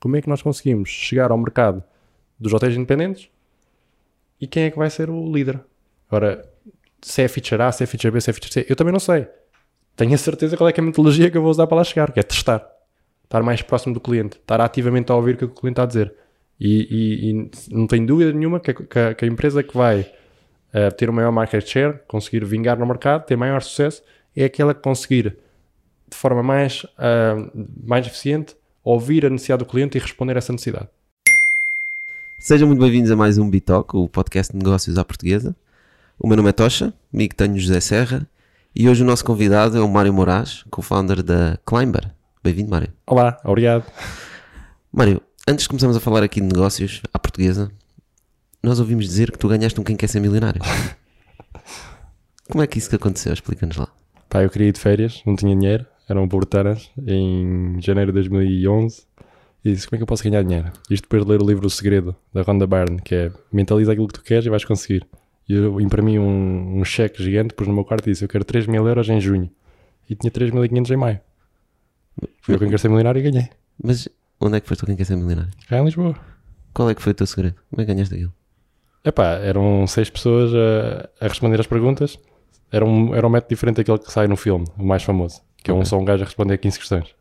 como é que nós conseguimos chegar ao mercado dos hotéis independentes e quem é que vai ser o líder. Ora, se é feature A, se é feature B, se é feature C, eu também não sei. Tenho a certeza qual é, é a metodologia que eu vou usar para lá chegar, que é testar. Estar mais próximo do cliente, estar ativamente a ouvir o que o cliente está a dizer. E, e- e não tenho dúvida nenhuma que a, que que a empresa que vai eh, ter o maior market share, conseguir vingar no mercado, ter maior sucesso, é aquela que conseguir, de forma mais, ah, mais eficiente, ouvir a necessidade do cliente e responder a essa necessidade. Sejam muito bem-vindos a mais um Bitalk, o podcast de negócios à portuguesa. O meu nome é Tocha, comigo tenho José Serra e hoje o nosso convidado é o Mário Moraes, co-founder da Climber. Bem-vindo, Mário. Olá, obrigado. Mário, antes de começarmos a falar aqui de negócios à portuguesa, nós ouvimos dizer que tu ganhaste um Quem Quer Ser Milionário. Como é que isso que aconteceu? Explica-nos lá. Pá, eu queria ir de férias, não tinha dinheiro, eram bortanas, em janeiro de 2011, e disse, como é que eu posso ganhar dinheiro? Isto depois de ler o livro O Segredo, da Rhonda Byrne, que é, mentaliza aquilo que tu queres e vais conseguir. E eu imprimi um, um cheque gigante, pus no meu quarto e disse, eu quero 3 mil euros em junho. E tinha 3.500 em maio. Fui eu quem quer ser milionário e ganhei. Mas onde é que foste o Quem Quer Ser Milionário? Cá em Lisboa. Qual é que foi o teu segredo? Como é que ganhaste aquilo? Epá, eram seis pessoas a, a responder as perguntas. Era um, era um método diferente daquele que sai no filme, o mais famoso. Que é um, só um gajo a responder 15 questões.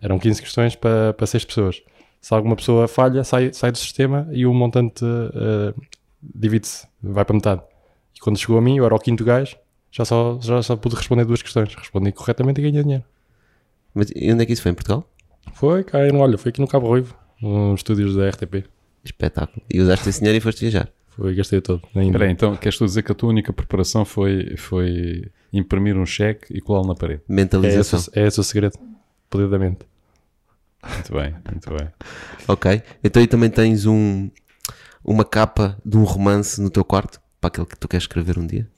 Eram 15 questões para, para seis pessoas. Se alguma pessoa falha, sai, sai do sistema e o montante eh, divide-se, vai para metade. E quando chegou a mim, eu era o quinto gajo, já só, já só pude responder duas questões. Respondi corretamente e ganhei dinheiro. Mas e onde é que isso foi? Em Portugal? Foi, cá, no olha, foi aqui no Cabo Ruivo, nos estúdios da RTP. Espetáculo. E usaste esse dinheiro e foste viajar. Foi, gastei todo. ainda. Espera aí, então queres tu dizer que a tua única preparação foi, foi imprimir um cheque e colá-lo na parede? É Mentalização. esse, é esse o segredo, perdidamente. Muito bem, muito bem. Ok. Então aí também tens um, uma capa de um romance no teu quarto para aquele que tu queres escrever um dia.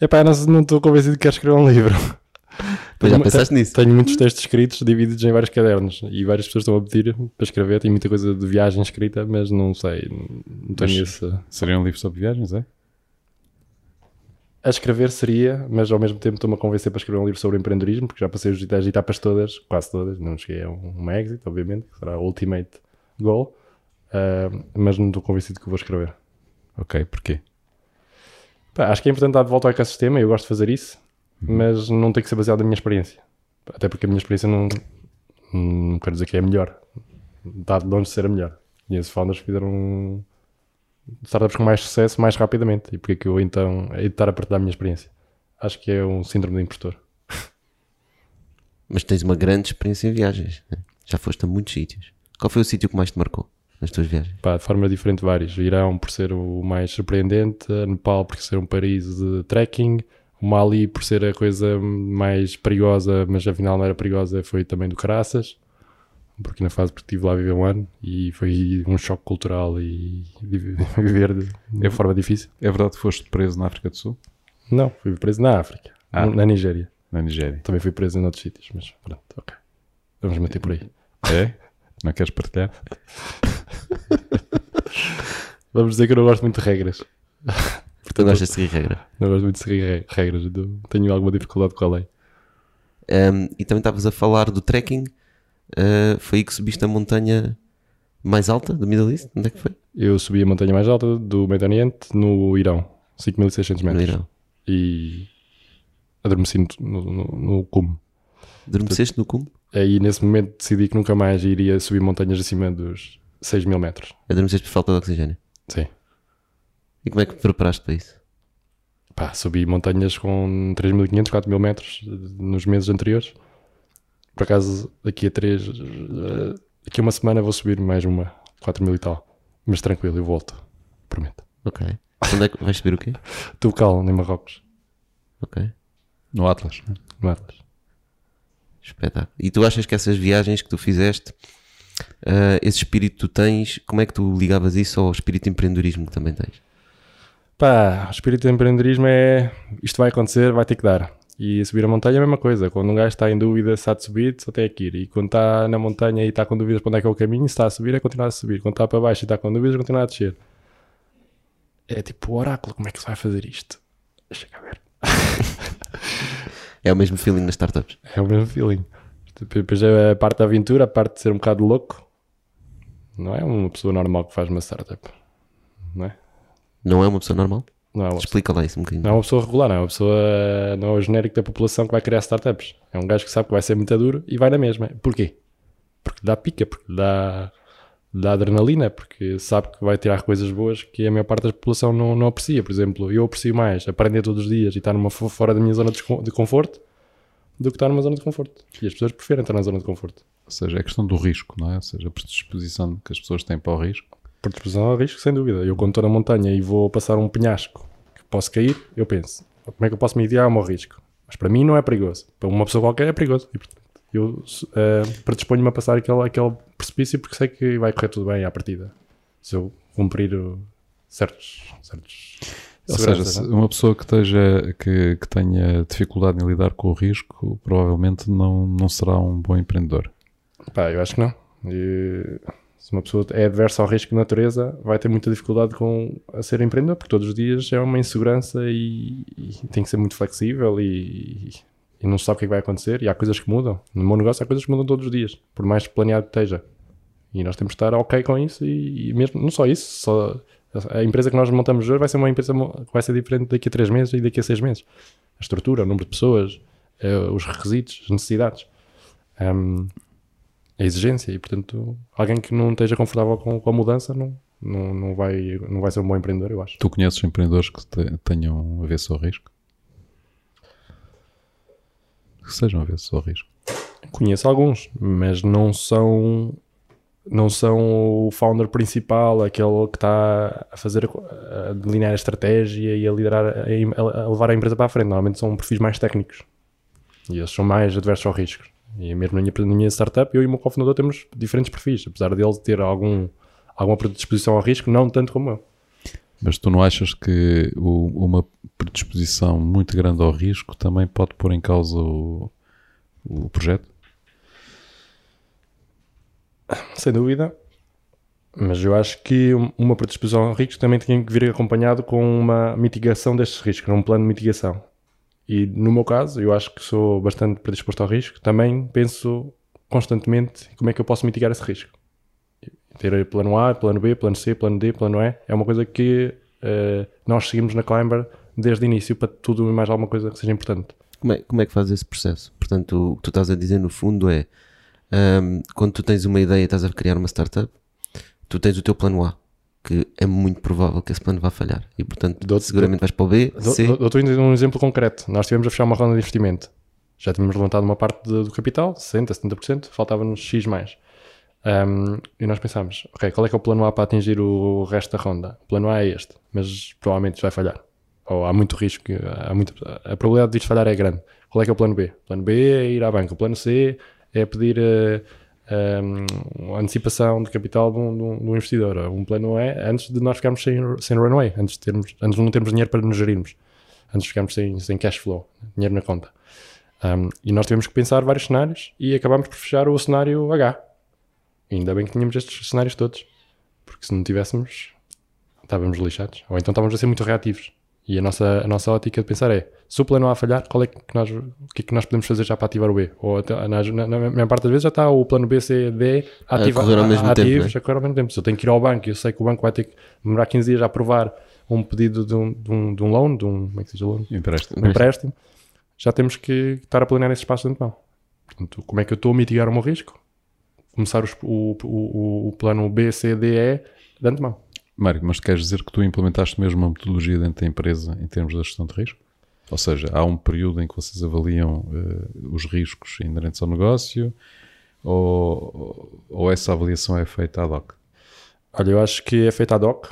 Epá, não não estou convencido que quero escrever um livro. Mas já Tenho- pensaste tenho- nisso? Tenho muitos textos escritos divididos em vários cadernos e várias pessoas estão a pedir para escrever. Tenho muita coisa de viagem escrita, mas não sei, não tenho esse. Seria um livro sobre viagens, é? A escrever seria, mas ao mesmo tempo estou-me a convencer para escrever um livro sobre empreendedorismo, porque já passei as as etapas todas, quase todas, não cheguei a um, exit, obviamente, que será o ultimate goal, ah, mas não estou convencido que vou escrever. Ok, porquê? Pá, acho que é importante dar de volta ao ecossistema, eu gosto de fazer isso. Mas não tem que ser baseado na minha experiência. Até porque a minha experiência não, não quero dizer que é a melhor. Está de longe de ser a melhor. Conheço founders que fizeram startups com mais sucesso mais rapidamente. E porque é que eu então hei de estar a partilhar a minha experiência? Acho que é um síndrome de impostor. Mas tens uma grande experiência em viagens. né? Já foste a muitos sítios. Qual foi o sítio que mais te marcou nas tuas viagens? Pá, de forma diferente vários. Irão por ser o mais surpreendente, Nepal por ser um país de trekking, o Mali por ser a coisa mais perigosa, mas afinal não era perigosa, foi também do caraças. Porque na fase porque estive lá a viver um ano e foi um choque cultural e vive- viver de, de É- forma difícil. É verdade que foste preso na África do Sul? Não, fui preso na África, Ah. na Nigéria. Na Nigéria? Também fui preso em outros sítios, mas pronto, ok. Vamos manter por aí. É? Não queres partilhar? Vamos dizer que eu não gosto muito de regras. Tu gostas de seguir regra. Não gosto muito de seguir re- regras. Tenho alguma dificuldade com a lei. Um, e também estavas a falar do trekking. Uh, foi aí que subiste a montanha mais alta do Middle East? Onde é que foi? Eu subi a montanha mais alta do Médio Oriente no Irão, 5.600 No metros. Irão. E adormeci no, no, no, no cume. Adormeceste no cume? Aí nesse momento decidi que nunca mais iria subir montanhas acima dos 6 mil metros. Adormeceste por falta de oxigênio. Sim. E como é que te preparaste para isso? Pá, subi montanhas com 3.500, 4.000 metros eh, nos meses anteriores. Por acaso, daqui a 3, daqui a uma semana vou subir mais uma, 4.000 e tal. Mas tranquilo, eu volto. Prometo. Ok. Onde é que vais subir o quê? Tucal, em Marrocos, Ok. No Atlas? não é? no Atlas. Espetáculo. E tu achas que essas viagens que tu fizeste, ah, esse espírito que tu tens, como é que tu ligavas isso ao espírito de empreendedorismo que também tens? Pá, o espírito de empreendedorismo é isto vai acontecer, vai ter que dar. E subir a montanha é a mesma coisa. Quando um gajo está em dúvida se há de subir, só tem que ir. E quando está na montanha e está com dúvidas para onde é que é o caminho, se está a subir, é continuar a subir. Quando está para baixo e está com dúvidas, é continuar a descer. É tipo o oráculo, como é que se vai fazer isto? Deixa cá ver. É o mesmo feeling nas startups. É o mesmo feeling. Depois é a parte da aventura, a parte de ser um bocado louco, Não é uma pessoa normal que faz uma startup. Não é? Não é uma pessoa normal? Não é uma, Explica lá isso um bocadinho. não é uma pessoa regular, não é uma pessoa. Não é o genérico da população que vai criar startups. É um gajo que sabe que vai ser muito duro e vai na mesma. Porquê? Porque dá pica, porque dá, dá adrenalina, porque sabe que vai tirar coisas boas que a maior parte da população não, não aprecia. Por exemplo, eu aprecio mais aprender todos os dias e estar numa, fo- fora da minha zona de conforto do que estar numa zona de conforto. E as pessoas preferem estar na zona de conforto. Ou seja, é questão do risco, não é? Ou seja, a predisposição que as pessoas têm para o risco. Por disposição ao risco, sem dúvida. Eu, quando estou na montanha e vou passar um penhasco que posso cair, eu penso, como é que eu posso mitigar o meu risco? Mas para mim não é perigoso. Para uma pessoa qualquer é perigoso. E, portanto, eu eh, predisponho-me a passar aquele, aquele precipício porque sei que vai correr tudo bem à partida. Se eu cumprir uh, certos, certos Ou seja, se é? uma pessoa que, esteja, que, que tenha dificuldade em lidar com o risco, provavelmente não, não será um bom empreendedor. Pá, eu acho que não. E, se uma pessoa é adversa ao risco de natureza, vai ter muita dificuldade com a ser empreendedor, porque todos os dias é uma insegurança e, e tem que ser muito flexível e, e não sabe o que é que vai acontecer. E há coisas que mudam. No meu negócio há coisas que mudam todos os dias, por mais planeado que esteja. E nós temos que estar ok com isso e, e mesmo, não só isso, só a empresa que nós montamos hoje vai ser uma empresa que vai ser diferente daqui a três meses e daqui a seis meses. A estrutura, o número de pessoas, eh, os requisitos, as necessidades. Ahm, a exigência e portanto alguém que não esteja confortável com, com a mudança não, não, não, vai, não vai ser um bom empreendedor eu acho Tu conheces empreendedores que te- tenham avesso ao risco? Que sejam avesso ao risco. conheço alguns mas não são não são o founder principal aquele que está a fazer a, delinear a estratégia e a liderar a, a levar a empresa para a frente normalmente são perfis mais técnicos e eles são mais adversos ao risco e mesmo na minha, na minha startup eu e o meu cofundador temos diferentes perfis apesar dele ter algum alguma predisposição ao risco não tanto como eu Mas tu não achas que o- uma predisposição muito grande ao risco também pode pôr em causa o, o projeto? Sem dúvida. Mas eu acho que um- uma predisposição ao risco também tem que vir acompanhado com uma mitigação destes riscos, um plano de mitigação. E no meu caso, eu acho que sou bastante predisposto ao risco, também penso constantemente como é que eu posso mitigar esse risco. Ter plano A, plano B, plano C, plano D, plano E, é uma coisa que eh, nós seguimos na Climber desde o início para tudo e mais alguma coisa que seja importante. Como é, como é que fazes esse processo? Portanto, o que tu estás a dizer no fundo é ahm, quando tu tens uma ideia e estás a criar uma startup, tu tens o teu plano A, que é muito provável que esse plano vá falhar. E portanto, Dou- seguramente vais para o B, C. Dou- Dou-te um exemplo concreto. Nós tivemos a fechar uma ronda de investimento. Já tínhamos levantado uma parte de- do capital, 60%, 70%, faltava-nos X mais. Um, e nós pensámos, ok, qual é que é o plano A para atingir o resto da ronda? O plano A é este, mas provavelmente isto vai falhar. Ou há muito risco, há muito, a probabilidade disto falhar é grande. Qual é que é o plano B? O plano B é ir à banca. O plano C é pedir eh, um, antecipação de capital de um, de um- investidor. Um plano é antes de nós ficarmos sem, sem runway, antes de, termos, antes de não termos dinheiro para nos gerirmos, antes de ficarmos sem, sem cash flow, dinheiro na conta. Um, e nós tivemos que pensar vários cenários e acabámos por fechar o cenário H. Ainda bem que tínhamos estes cenários todos, porque se não tivéssemos, estávamos lixados. Ou então estávamos a ser muito reativos. E a nossa, a nossa ótica de pensar é: se o plano A falhar, qual é que nós, o que é que nós podemos fazer já para ativar o B? Ou até, na, na, na maior parte das vezes já está o plano B, C, D ativa, correr ao mesmo tempo, ativos, né? a correr ao mesmo tempo. Se eu tenho que ir ao banco e eu sei que o banco vai ter que demorar 15 dias a aprovar um pedido de um, de um, de um loan, de um, como é que se diz loan? Empréstimo. um empréstimo, já temos que estar a planear esse espaço de antemão. Portanto, como é que eu estou a mitigar o meu risco? Começar os- o, o, o, o plano B, C, D, E de antemão. Mário, mas queres dizer que tu implementaste mesmo uma metodologia dentro da empresa em termos da gestão de risco? Ou seja, há um período em que vocês avaliam eh, os riscos inerentes ao negócio ou, ou essa avaliação é feita ad hoc? Olha, eu acho que é feito ad hoc,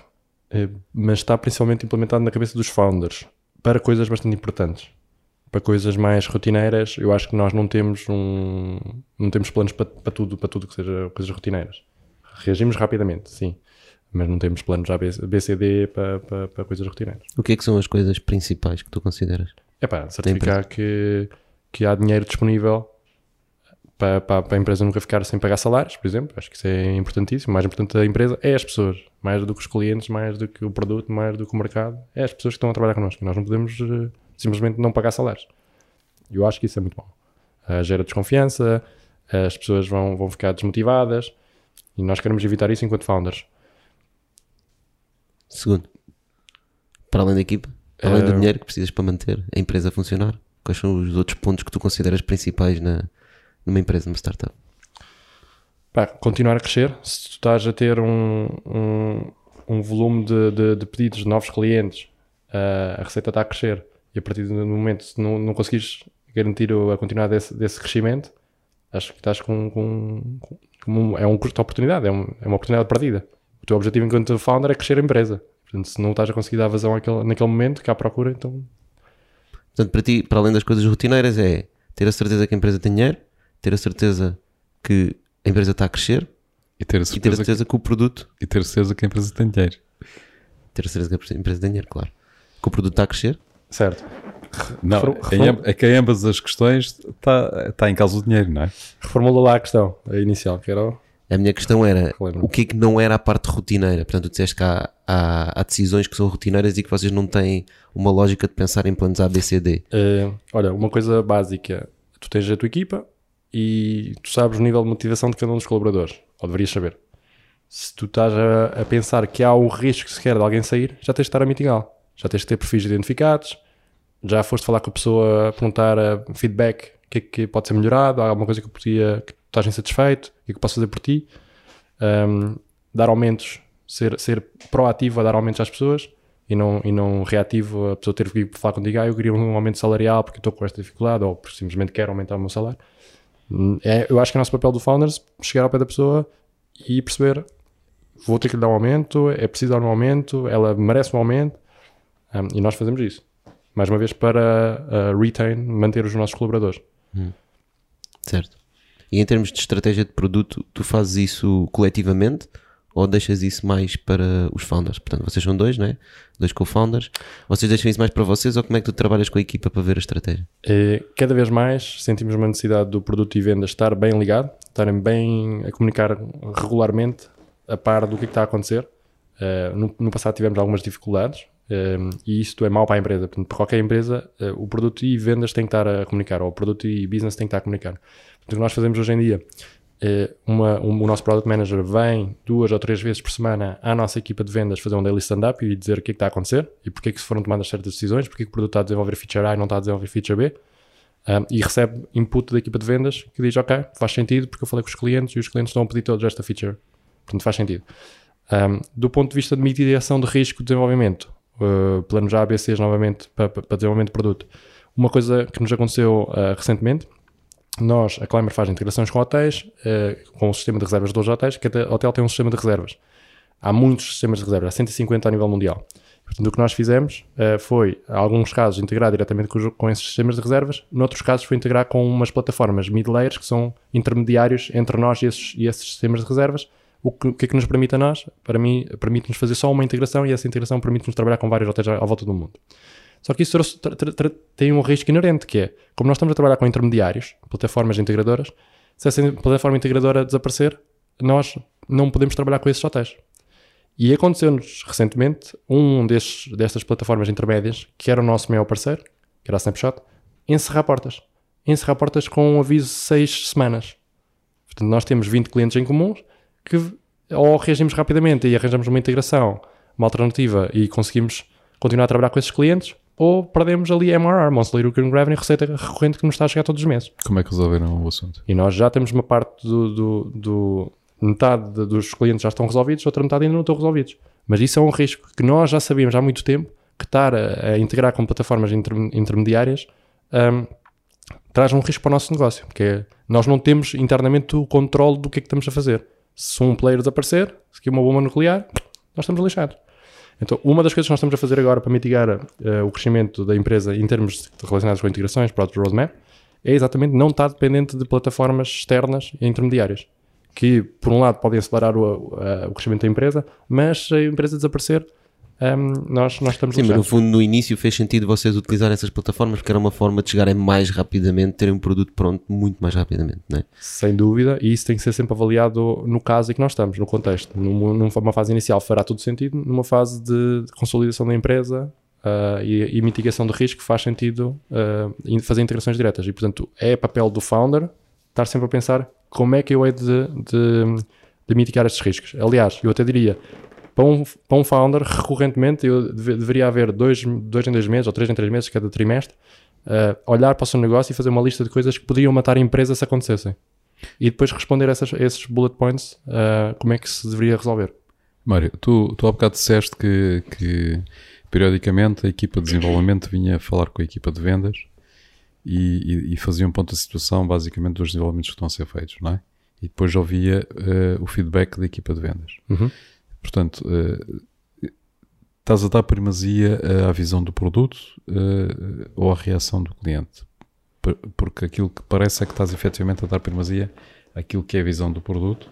eh, mas está principalmente implementado na cabeça dos founders para coisas bastante importantes. Para coisas mais rotineiras, eu acho que nós não temos um, não temos planos para, para tudo, para tudo que seja coisas rotineiras. Reagimos rapidamente, sim, mas não temos planos A, B, B, C, D para, para, para coisas rotineiras. O que é que são as coisas principais que tu consideras? É pá, certificar que, que há dinheiro disponível para, para, para a empresa nunca ficar sem pagar salários, por exemplo. Acho que isso é importantíssimo. O mais importante da empresa é as pessoas, mais do que os clientes, mais do que o produto, mais do que o mercado. É as pessoas que estão a trabalhar connosco. Nós não podemos eh, simplesmente não pagar salários. Eu acho que isso é muito bom. Ah, gera desconfiança, as pessoas vão, vão ficar desmotivadas E nós queremos evitar isso enquanto founders. Segundo, para além da equipa, para além do Eh, dinheiro que precisas para manter a empresa a funcionar, quais são os outros pontos que tu consideras principais na, numa empresa, numa startup? Pá, continuar a crescer. Se tu estás a ter um, um, um volume de, de, de pedidos de novos clientes, ah, a receita está a crescer. E a partir do momento, se não, não conseguires garantir a continuidade desse, desse crescimento, acho que estás com, com, com um- é um custo de oportunidade, é, um- é uma oportunidade perdida. O teu objetivo enquanto founder é crescer a empresa. Portanto, se não estás a conseguir dar vazão àquele, naquele momento que há procura, então Portanto, para ti, para além das coisas rotineiras, é ter a certeza que a empresa tem dinheiro, ter a certeza que a empresa está a crescer E ter a e ter a certeza, certeza que o produto, que, e ter a certeza que a empresa tem dinheiro. ter a certeza que a empresa tem dinheiro, claro, que o produto está a crescer. certo. Não, Refor- em, amb- é que em ambas as questões está, está em causa o dinheiro, não é? Reformula lá a questão, a inicial, que era o- A minha questão era o que é que não era a parte rotineira? Portanto, tu disseste que há, há, há decisões que são rotineiras e que vocês não têm uma lógica de pensar em planos A, B, C, D. Eh, olha, uma coisa básica: tu tens a tua equipa e tu sabes o nível de motivação de cada um dos colaboradores, ou deverias saber. Se tu estás a, a pensar que há um risco sequer de alguém sair, já tens de estar a mitigá-lo. Já tens de ter perfis identificados, já foste falar com a pessoa, a perguntar eh, feedback, o que é que pode ser melhorado, há alguma coisa que, podia, que tu estás insatisfeito, que é posso fazer por ti. Um, dar aumentos, ser, ser proativo a dar aumentos às pessoas e não, e não reativo a pessoa ter que falar contigo, ah, eu queria um aumento salarial porque estou com esta dificuldade ou porque simplesmente quero aumentar o meu salário. Hum, É, eu acho que é o nosso papel do Founders chegar ao pé da pessoa e perceber vou ter que lhe dar um aumento, é preciso dar um aumento, ela merece um aumento um, e nós fazemos isso. Mais uma vez para uh, retain, manter os nossos colaboradores. Certo. E em termos de estratégia de produto, tu fazes isso coletivamente ou deixas isso mais para os founders? Portanto, vocês são dois, não é? Dois co-founders. Vocês deixam isso mais para vocês ou como é que tu trabalhas com a equipa para ver a estratégia? Eh, cada vez mais sentimos uma necessidade do produto e venda estar bem ligado, estarem bem a comunicar regularmente a par do que, é que está a acontecer. Eh, no, no passado tivemos algumas dificuldades eh, e isto é mau para a empresa. Portanto, para qualquer empresa, eh, o produto e vendas têm que estar a comunicar, ou o produto e business têm que estar a comunicar. Portanto, o que nós fazemos hoje em dia, eh, uma, um- o nosso product manager vem duas ou três vezes por semana à nossa equipa de vendas fazer um daily stand-up e dizer o que é que está a acontecer e porque é que se foram tomadas certas decisões, porque é que o produto está a desenvolver feature A e não está a desenvolver feature B. Um, e recebe input da equipa de vendas que diz: Ok, faz sentido porque eu falei com os clientes e os clientes estão a pedir todos esta feature. Portanto, faz sentido. Um, do ponto de vista de mitigação de risco de desenvolvimento, uh, planos ABCs novamente para, para desenvolvimento de produto. Uma coisa que nos aconteceu uh, recentemente, nós, a Climber faz integrações com hotéis, uh, com o sistema de reservas dos hotéis, cada hotel tem um sistema de reservas. Há muitos sistemas de reserva, há 150 a nível mundial. Portanto, o que nós fizemos eh, foi, em alguns casos, integrar diretamente com, com esses sistemas de reservas, noutros casos foi integrar com umas plataformas mid layers que são intermediários entre nós e esses, e esses sistemas de reservas. O que, o que é que nos permite a nós? Para mim, permite-nos fazer só uma integração e essa integração permite-nos trabalhar com vários hotéis à, à volta do mundo. Só que isso tem um risco inerente, que é, como nós estamos a trabalhar com intermediários, plataformas integradoras, se essa plataforma integradora desaparecer, nós não podemos trabalhar com esses hotéis. E aconteceu-nos recentemente um destes, destas plataformas intermédias, que era o nosso maior parceiro, que era a Snapshot, encerrar portas. Encerrar portas com um aviso de seis semanas. Portanto, nós temos 20 clientes em comum que ou reagimos rapidamente e arranjamos uma integração, uma alternativa e conseguimos continuar a trabalhar com esses clientes, ou perdemos ali MRR, Monthly Recurring Revenue, receita recorrente que nos está a chegar todos os meses. Como é que resolveram o assunto? E nós já temos uma parte do. do, do- metade de- dos clientes já estão resolvidos, outra metade ainda não estão resolvidos. Mas isso é um risco que nós já sabíamos há muito tempo que estar a, a integrar com plataformas inter- intermediárias hum, traz um risco para o nosso negócio, porque é- nós não temos internamente o controle do que é que estamos a fazer. Se um player desaparecer, se aqui uma bomba nuclear, nós estamos lixados. Então, uma das coisas que nós estamos a fazer agora para mitigar eh, o crescimento da empresa em termos relacionados com integrações, product roadmap, é exatamente não estar dependente de plataformas externas e intermediárias, que, por um lado, podem acelerar o, a- o crescimento da empresa, mas se a empresa desaparecer, hum, nós, nós estamos Sim, mas no fundo, no início fez sentido vocês utilizarem essas plataformas porque era uma forma de chegarem mais rapidamente, terem um produto pronto muito mais rapidamente, não é? Sem dúvida, e isso tem que ser sempre avaliado no caso em que nós estamos, no contexto. Numa, numa fase inicial fará todo sentido, numa fase de consolidação da empresa ah, e, e mitigação de risco faz sentido in- fazer integrações diretas. E, portanto, é papel do founder estar sempre a pensar como é que eu hei de, de de mitigar estes riscos. Aliás, eu até diria, para um, para um founder, recorrentemente, eu deve- deveria haver dois, dois em dois meses ou três em três meses, cada trimestre, uh, olhar para o seu negócio e fazer uma lista de coisas que poderiam matar a empresa se acontecessem. E depois responder essas- esses bullet points, uh, como é que se deveria resolver. Mário, tu, tu há bocado disseste que, que periodicamente a equipa de desenvolvimento vinha falar com a equipa de vendas e, e, e fazia um ponto da situação basicamente dos desenvolvimentos que estão a ser feitos, não é? E depois ouvia eh, o feedback da equipa de vendas. Uhum. Portanto, eh, estás a dar primazia à visão do produto eh, ou à reação do cliente? Por- Porque aquilo que parece é que estás efetivamente a dar primazia àquilo que é a visão do produto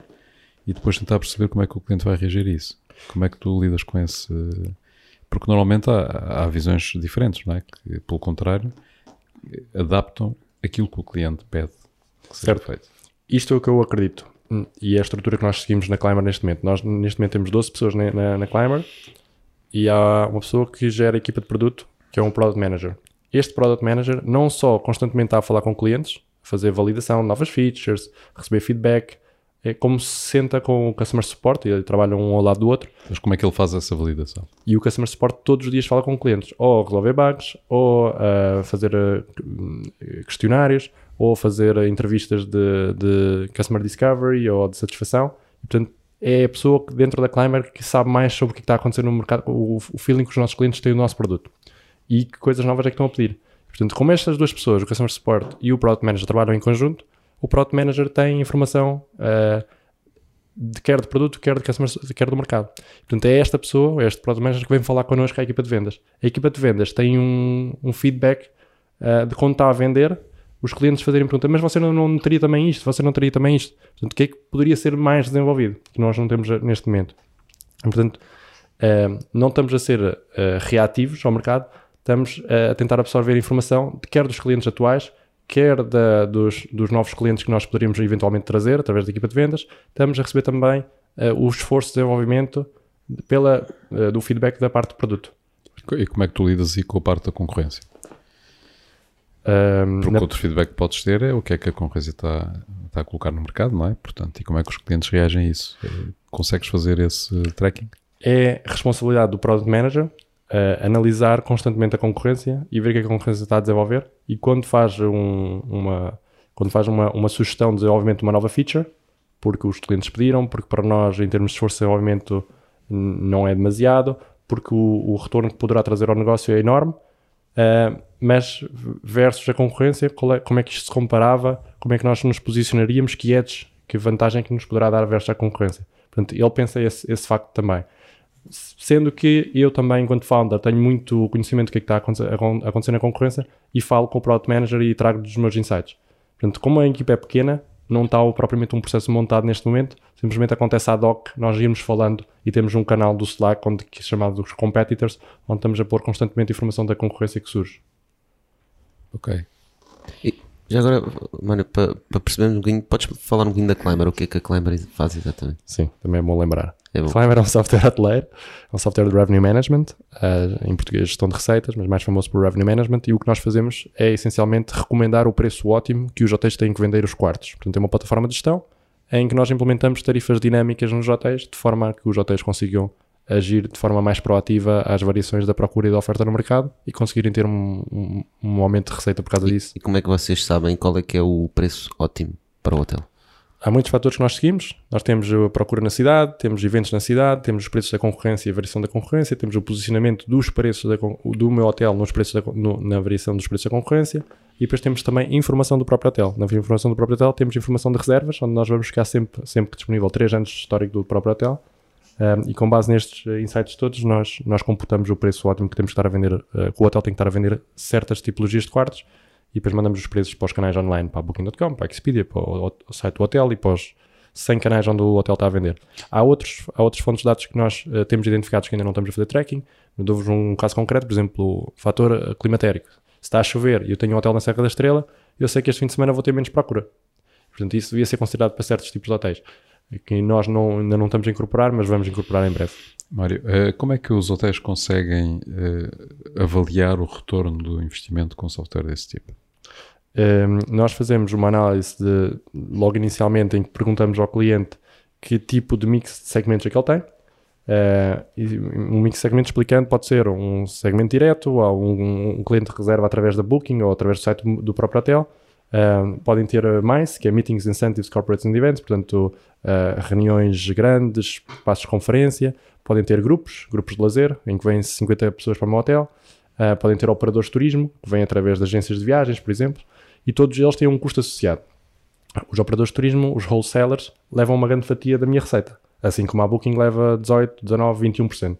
e depois tentar perceber como é que o cliente vai reagir a isso. Como é que tu lidas com esse. Porque normalmente há, há visões diferentes, não é? Que, pelo contrário, adaptam aquilo que o cliente pede que seja Certo. feito. Isto é o que eu acredito. E é a estrutura que nós seguimos na Climber neste momento. Nós, neste momento, temos 12 pessoas na, na, na Climber e há uma pessoa que gera a equipa de produto, que é um Product Manager. Este Product Manager não só constantemente está a falar com clientes, fazer validação de novas features, receber feedback, é como se senta com o Customer Support e trabalham um ao lado do outro. Mas como é que ele faz essa validação? E o Customer Support todos os dias fala com clientes, ou resolver bugs, ou ah, fazer ah, questionários, ou fazer entrevistas de, de Customer Discovery ou de satisfação. Portanto, é a pessoa que dentro da Climber que sabe mais sobre o que está a acontecer no mercado, o, o feeling que os nossos clientes têm do nosso produto e que coisas novas é que estão a pedir. Portanto, como estas duas pessoas, o Customer Support e o Product Manager, trabalham em conjunto, o Product Manager tem informação ah, de quer de produto, quer, de customer, quer do mercado. Portanto, é esta pessoa, é este Product Manager que vem falar connosco à equipa de vendas. A equipa de vendas tem um, um feedback ah, de quando está a vender, os clientes fazerem pergunta, mas você não, não teria também isto, você não teria também isto. Portanto, o que é que poderia ser mais desenvolvido, que nós não temos ah, neste momento. Portanto, ah, não estamos a ser ah, reativos ao mercado, estamos ah, a tentar absorver informação, quer dos clientes atuais, quer da- dos, dos novos clientes que nós poderíamos eventualmente trazer através da equipa de vendas, estamos a receber também o esforço de desenvolvimento pela, do feedback da parte do produto. E como é que tu lidas aí com a parte da concorrência? Porque na- outro feedback que podes ter é o que é que a concorrência está, está a colocar no mercado, não é? Portanto, e como é que os clientes reagem a isso? Eh, Consegues fazer esse tracking? é responsabilidade do Product Manager eh, analisar constantemente a concorrência e ver o que a concorrência está a desenvolver e quando faz, um- uma, quando faz uma, uma sugestão de desenvolvimento de uma nova feature, porque os clientes pediram, porque para nós, em termos de esforço de desenvolvimento, não é demasiado, porque o, o retorno que poderá trazer ao negócio é enorme, eh, mas versus a concorrência, é- como é que isto se comparava, como é que nós nos posicionaríamos, que edge, que vantagem que nos poderá dar versus a concorrência. Portanto, ele pensa esse, esse facto também. Sendo que eu também, enquanto founder, tenho muito conhecimento do que é que está a acontecer, a acon- a acontecer na concorrência e falo com o Product Manager e trago dos meus insights. Portanto, como a equipa é pequena, não está propriamente um processo montado neste momento, simplesmente acontece ad hoc, nós irmos falando e temos um canal do Slack onde, que é chamado dos Competitors, onde estamos a pôr constantemente informação da concorrência que surge. Ok. E já agora, mano, para percebermos um bocadinho, podes falar um bocadinho da Climber, o que é que a Climber faz exatamente? Sim, também é bom lembrar. É. Climber é um software hoteleiro, é um software de revenue management, eh, em português gestão de receitas, mas mais famoso por revenue management, e o que nós fazemos é essencialmente recomendar o preço ótimo que os hotéis têm que vender os quartos. Portanto, é uma plataforma de gestão em que nós implementamos tarifas dinâmicas nos hotéis, de forma a que os hotéis consigam agir de forma mais proativa às variações da procura e da oferta no mercado e conseguirem ter um, um- um aumento de receita por causa disso. E como é que vocês sabem qual é que é o preço ótimo para o hotel? Há muitos fatores que nós seguimos. Nós temos a procura na cidade, temos eventos na cidade, temos os preços da concorrência e a variação da concorrência, temos o posicionamento dos preços da do meu hotel nos preços da no- na variação dos preços da concorrência e depois temos também informação do próprio hotel. Na informação do próprio hotel temos informação de reservas, onde nós vamos ficar sempre, sempre disponível 3 anos de histórico do próprio hotel. Um, e com base nestes eh, insights todos, nós, nós computamos o preço ótimo que temos que estar a vender, eh, que o hotel tem que estar a vender certas tipologias de quartos e depois mandamos os preços para os canais online, para a Booking.com, para a Expedia, para o, o site do hotel e para os 100 canais onde o hotel está a vender. Há outros, há outros fontes de dados que nós eh, temos identificados que ainda não estamos a fazer tracking. Dou-vos um caso concreto, por exemplo, o fator eh, climatérico. Se está a chover e eu tenho um hotel na Serra da Estrela, eu sei que este fim de semana vou ter menos procura. Portanto, isso devia ser considerado para certos tipos de hotéis. Que nós não, ainda não estamos a incorporar, mas vamos incorporar em breve. Mário, eh, como é que os hotéis conseguem eh, avaliar o retorno do investimento com software desse tipo? Um, nós fazemos uma análise de, logo inicialmente em que perguntamos ao cliente que tipo de mix de segmentos é que ele tem. Uh, um mix de segmentos explicando pode ser um segmento direto, ou um, um cliente reserva através da Booking ou através do site do, do próprio hotel. Uh, podem ter mais, que é Meetings, Incentives, Corporates and Events, portanto, uh, reuniões grandes, espaços de conferência. Podem ter grupos, grupos de lazer, em que vêm 50 pessoas para meu hotel. Uh, podem ter operadores de turismo, que vêm através de agências de viagens, por exemplo. E todos eles têm um custo associado. Os operadores de turismo, os wholesalers, levam uma grande fatia da minha receita. Assim como a Booking leva 18, 19, 21%.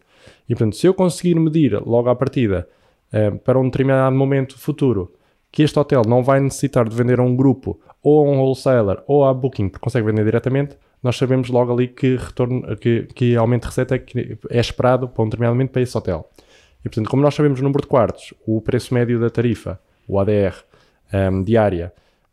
E portanto, se eu conseguir medir logo à partida, para um determinado momento futuro, que este hotel não vai necessitar de vender a um grupo ou a um wholesaler ou à Booking, porque consegue vender diretamente, nós sabemos logo ali que, retorno, que, que aumento de receita é, é esperado para um determinado momento para esse hotel. E portanto, como nós sabemos o número de quartos, o preço médio da tarifa, o ADR, um, diária,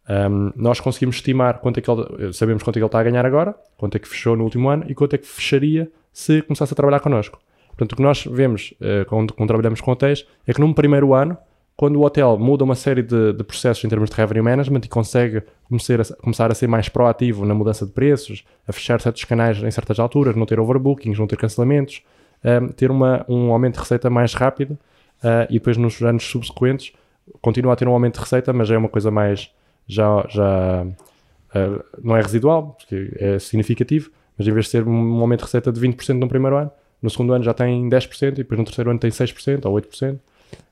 um, nós conseguimos estimar quanto é que ele, sabemos quanto é que ele está a ganhar agora, quanto é que fechou no último ano e quanto é que fecharia se começasse a trabalhar connosco. Portanto, o que nós vemos uh, quando, quando trabalhamos com hotéis é que num primeiro ano quando o hotel muda uma série de, de, processos em termos de revenue management e consegue começar a, começar a, ser mais proativo na mudança de preços, a fechar certos canais em certas alturas, não ter overbookings, não ter cancelamentos, um, ter uma, um aumento de receita mais rápido uh, e depois nos anos subsequentes continua a ter um aumento de receita, mas é uma coisa mais já, já uh, não é residual, porque é significativo, mas em vez de ser um aumento de receita de 20% no primeiro ano, no segundo ano já tem 10% e depois no terceiro ano tem 6% ou 8%.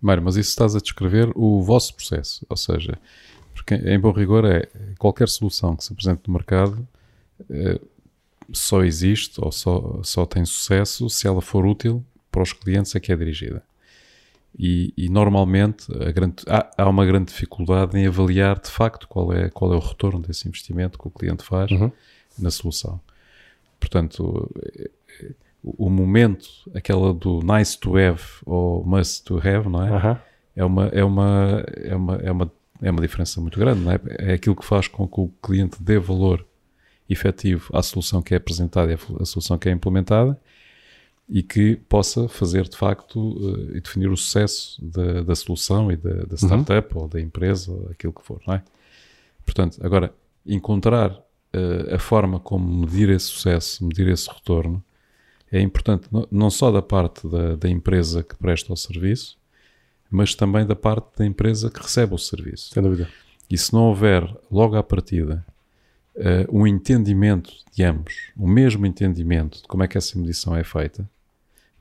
Mário, mas isso estás a descrever o vosso processo, ou seja, porque em bom rigor é qualquer solução que se apresente no mercado é, só existe ou só, só tem sucesso se ela for útil para os clientes a que é dirigida. E, e normalmente grande, há, há, uma grande dificuldade em avaliar de facto qual é, qual é o retorno desse investimento que o cliente faz uhum. na solução. Portanto, o momento, aquela do nice to have ou must to have, não é? Uhum. É, uma, é, uma, é, uma, é, uma, é uma diferença muito grande, não é? É aquilo que faz com que o cliente dê valor efetivo à solução que é apresentada e à solução que é implementada e que possa fazer de facto uh, e definir o sucesso da, da solução e da, da startup uhum. ou da empresa, ou aquilo que for, não é? Portanto, agora, encontrar uh, a forma como medir esse sucesso, medir esse retorno, é importante não só da parte da, da, empresa que presta o serviço, mas também da parte da empresa que recebe o serviço. Sem dúvida. E se não houver, logo à partida, uh, um entendimento de ambos, o mesmo entendimento de como é que essa medição é feita,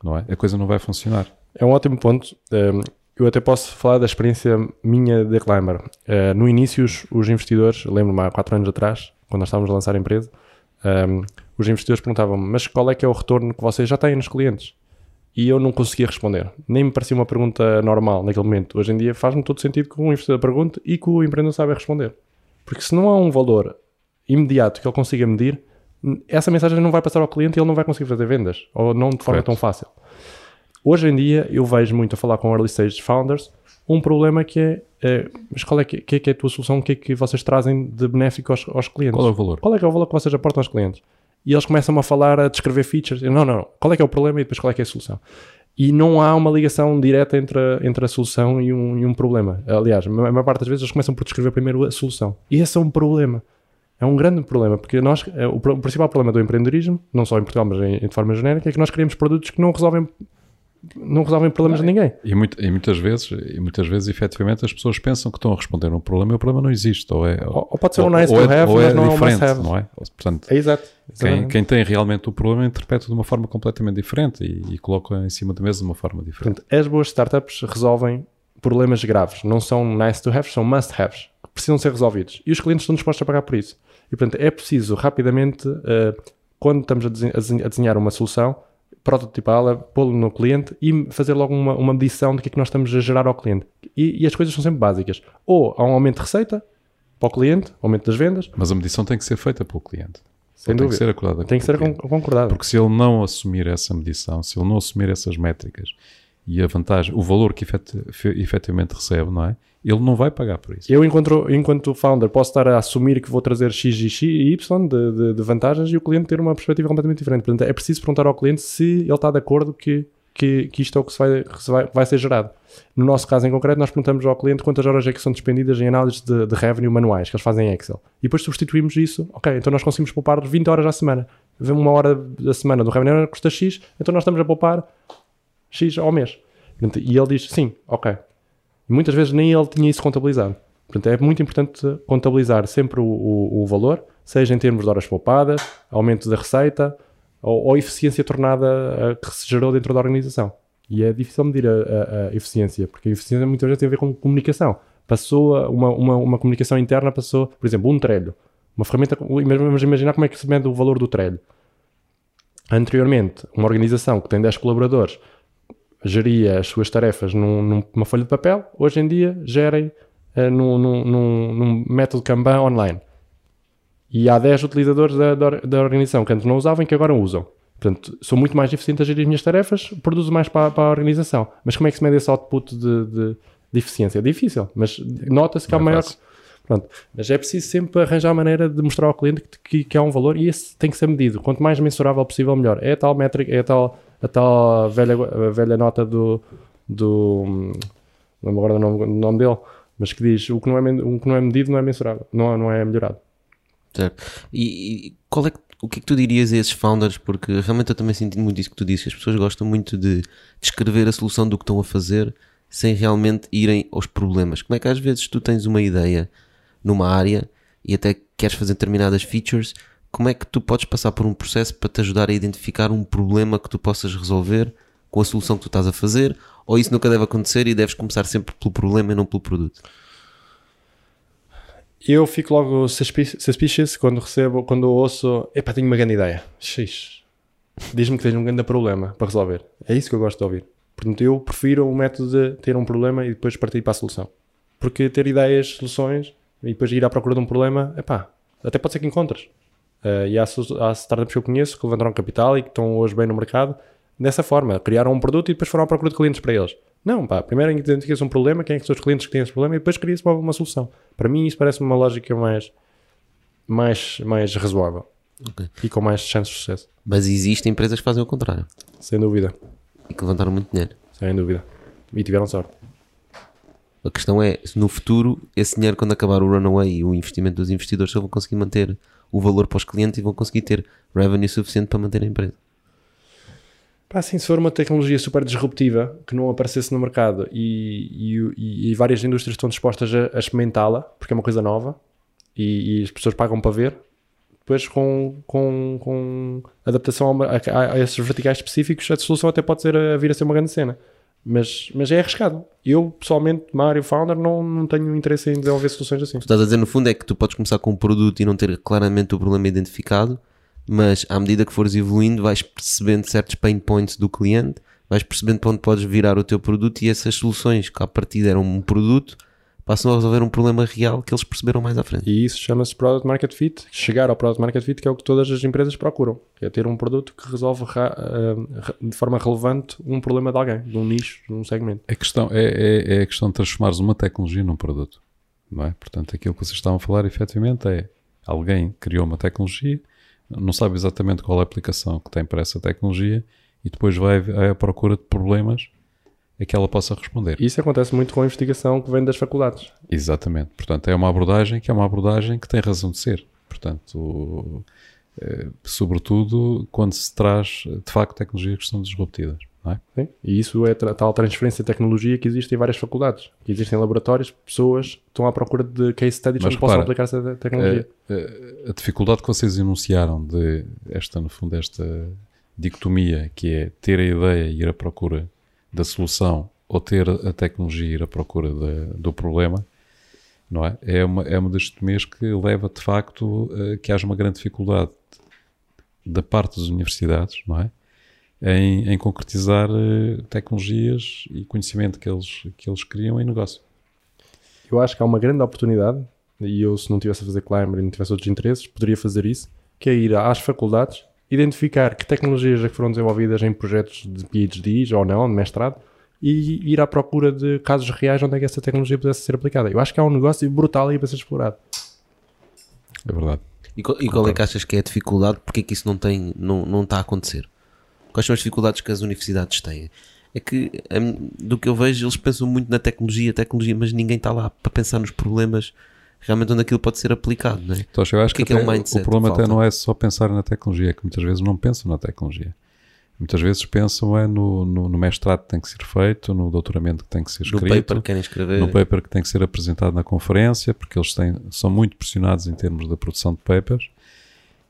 não é? a coisa não vai funcionar. É um ótimo ponto. Um, eu até posso falar da experiência minha da Climber. Uh, no início, os, os investidores, lembro-me há 4 anos atrás, quando nós estávamos a lançar a empresa, um, os investidores perguntavam-me, mas qual é que é o retorno que vocês já têm nos clientes? E eu não conseguia responder. Nem me parecia uma pergunta normal naquele momento. Hoje em dia faz-me todo sentido que o investidor pergunte e que o empreendedor saiba responder. Porque se não há um valor imediato que ele consiga medir, essa mensagem não vai passar ao cliente e ele não vai conseguir fazer vendas. Ou não de forma Correto. tão fácil. Hoje em dia eu vejo muito a falar com early stage founders um problema que é, é mas qual é que, que, é é a tua solução? O que é que vocês trazem de benéfico aos, aos clientes? Qual é o valor? Qual é que é o valor que vocês aportam aos clientes? E eles começam a falar, a descrever features. Não, não, não. Qual é que é o problema e depois qual é que é a solução? E não há uma ligação direta entre a, entre a solução e um, e um problema. Aliás, a maior parte das vezes eles começam por descrever primeiro a solução. E esse é um problema. É um grande problema, porque nós, é, o, o principal problema do empreendedorismo, não só em Portugal, mas em, de forma genérica, é que nós criamos produtos que não resolvem não resolvem problemas de ninguém. E, muito, e, muitas vezes, e muitas vezes, efetivamente, as pessoas pensam que estão a responder a um problema e o problema não existe. Ou, é, ou, ou pode ser um nice ou, to é have, ou é, não diferente, é um não é? Portanto, é exato. Quem, quem, tem realmente o problema interpreta de uma forma completamente diferente e, e coloca em cima da mesa de uma forma diferente. Portanto, as boas startups resolvem problemas graves. Não são nice to have, são must haves. Precisam ser resolvidos. E os clientes estão dispostos a pagar por isso. E, portanto, é preciso rapidamente, uh, quando estamos a desenhar uma solução, prototipá-la, pô-lo no cliente e fazer logo uma, uma medição do que é que nós estamos a gerar ao cliente. E, e, as coisas são sempre básicas. Ou há um aumento de receita para o cliente, aumento das vendas. Mas a medição tem que ser feita pelo cliente. Sem tem que ser acordada. Tem que ser concordada. Porque se ele não assumir essa medição, se ele não assumir essas métricas e a vantagem, o valor que efetivamente recebe, não é? Ele não vai pagar por isso. Eu, enquanto, enquanto founder, posso estar a assumir que vou trazer X e Y de, de, de, vantagens e o cliente ter uma perspectiva completamente diferente. Portanto, é preciso perguntar ao cliente se ele está de acordo que, que, que isto é o que, se vai, que se vai, vai ser gerado. No nosso caso em concreto, nós perguntamos ao cliente quantas horas é que são despendidas em análise de, de revenue manuais que eles fazem em Excel. E depois substituímos isso. Ok, então nós conseguimos poupar 20 horas à semana. vê uma hora da semana do revenue custa X, então nós estamos a poupar X ao mês. Portanto, E ele diz, sim, ok. Muitas vezes nem ele tinha isso contabilizado. Portanto, é muito importante contabilizar sempre o, o- o valor, seja em termos de horas poupadas, aumento da receita ou, ou eficiência tornada eh, que se gerou dentro da organização. E é difícil medir a, a- a eficiência, porque a eficiência muitas vezes tem a ver com comunicação. Passou uma, uma, uma comunicação interna, passou, por exemplo, um trelho. Uma ferramenta, vamos imaginar como é que se mede o valor do trelho. Anteriormente, uma organização que tem 10 colaboradores geria as suas tarefas num- num- numa folha de papel, hoje em dia gerem eh, num, num- num- método Kanban online. E há 10 utilizadores da, da, da organização que antes não usavam e que agora usam. Portanto, sou muito mais eficiente a gerir as minhas tarefas, produzo mais para, para a organização. Mas como é que se mede esse output de, de, de eficiência? É difícil, mas nota-se que há é maior. fácil. Pronto. Mas é preciso sempre arranjar a maneira de mostrar ao cliente que, que, que há um valor e esse tem que ser medido. Quanto mais mensurável possível, melhor. É a tal métrica, é a tal, a tal velha, a velha nota do. do não lembro agora do nome, do nome dele, mas que diz o que não é, o que não é medido não é mensurável, não, não é melhorado. Certo. E, e qual é que- o que é que tu dirias a esses founders? Porque realmente eu também senti muito isso que tu disse. As pessoas gostam muito de descrever a solução do que estão a fazer sem realmente irem aos problemas. Como é que às vezes tu tens uma ideia numa área e até queres fazer determinadas features, como é que tu podes passar por um processo para te ajudar a identificar um problema que tu possas resolver com a solução que tu estás a fazer? Ou isso nunca deve acontecer e deves começar sempre pelo problema e não pelo produto? Eu fico logo suspi- suspicious quando recebo, quando ouço, epá, tenho uma grande ideia. X. Diz-me que tens um grande problema para resolver. É isso que eu gosto de ouvir. Portanto, eu prefiro o método de ter um problema e depois partir para a solução. Porque ter ideias, soluções e depois ir à procura de um problema, epá, até pode ser que encontres. Eh, e há, há startups que eu conheço que levantaram capital e que estão hoje bem no mercado dessa forma. Criaram um produto e depois foram à procura de clientes para eles. Não, pá, primeiro identifica-se um problema, quem é que são os clientes que têm esse problema e depois cria-se uma, uma solução. Para mim isso parece uma lógica mais, mais, mais razoável Ok. e com mais chances de sucesso. Mas existem empresas que fazem o contrário Sem dúvida, e que levantaram muito dinheiro. sem dúvida. E tiveram sorte. A questão é, se no futuro, esse dinheiro, quando acabar o runaway e o investimento dos investidores, se vão conseguir manter o valor para os clientes e vão conseguir ter revenue suficiente para manter a empresa. Assim, se for uma tecnologia super disruptiva que não aparecesse no mercado e, e- e- várias indústrias estão dispostas a, a experimentá-la, porque é uma coisa nova e, e as pessoas pagam para ver, depois com, com, com adaptação a- a- a esses verticais específicos, a solução até pode ser a vir a ser uma grande cena. Mas, mas é arriscado. Eu, pessoalmente, Mário Founder, não, não tenho interesse em desenvolver soluções assim. O que estás a dizer, no fundo, é que tu podes começar com um produto e não ter claramente o problema identificado, mas à medida que fores evoluindo, vais percebendo certos pain points do cliente, vais percebendo para onde podes virar o teu produto e essas soluções que à partida eram um produto passam a resolver um problema real que eles perceberam mais à frente. E isso chama-se Product Market Fit. Chegar ao Product Market Fit, que é o que todas as empresas procuram. É ter um produto que resolve ah, de forma relevante um problema de alguém, de um nicho, de um segmento. A questão é, é, é a questão de transformares uma tecnologia num produto. Não é? Portanto, aquilo que vocês estavam a falar, efetivamente, é alguém criou uma tecnologia, não sabe exatamente qual é a aplicação que tem para essa tecnologia e depois vai à procura de problemas a que ela possa responder. Isso acontece muito com a investigação que vem das faculdades. Exatamente. Portanto, é uma abordagem que é uma abordagem que tem razão de ser. Portanto, eh, sobretudo quando se traz, de facto, tecnologias que são disruptivas. É? Sim? E isso é a tal transferência de tecnologia que existe em várias faculdades. Que existem laboratórios, pessoas que estão à procura de case studies Mas onde possam aplicar essa tecnologia. a dificuldade que vocês enunciaram de esta, no fundo, esta dicotomia que é ter a ideia e ir à procura da solução ou ter a tecnologia e ir à procura da- do problema, não é? É uma, é uma das dicotomias que leva, de facto, a que haja uma grande dificuldade da parte das universidades, não é? Em, em concretizar eh, tecnologias e conhecimento que eles, que eles criam em negócio. Eu acho que há uma grande oportunidade, e eu, se não tivesse a fazer Climber e não tivesse outros interesses, poderia fazer isso, que é ir às faculdades, identificar que tecnologias é que foram desenvolvidas em projetos de PhDs ou não, de mestrado, e ir à procura de casos reais onde é que essa tecnologia pudesse ser aplicada. Eu acho que há um negócio brutal aí para ser explorado. É verdade. E, qual- e qual é que achas que é a dificuldade? Porque é que isso não, tem, não, não está a acontecer? Quais são as dificuldades que as universidades têm? É que, hum, do que eu vejo, eles pensam muito na tecnologia, tecnologia, mas ninguém está lá para pensar nos problemas realmente onde aquilo pode ser aplicado, não é? Então, eu acho que que, é o mindset o problema até não é só pensar na tecnologia, é que muitas vezes não pensam na tecnologia. Muitas vezes pensam é no, no, no mestrado que tem que ser feito, no doutoramento que tem que ser No escrito, paper que querem escrever. no paper que tem que ser apresentado na conferência, porque eles têm, são muito pressionados em termos da produção de papers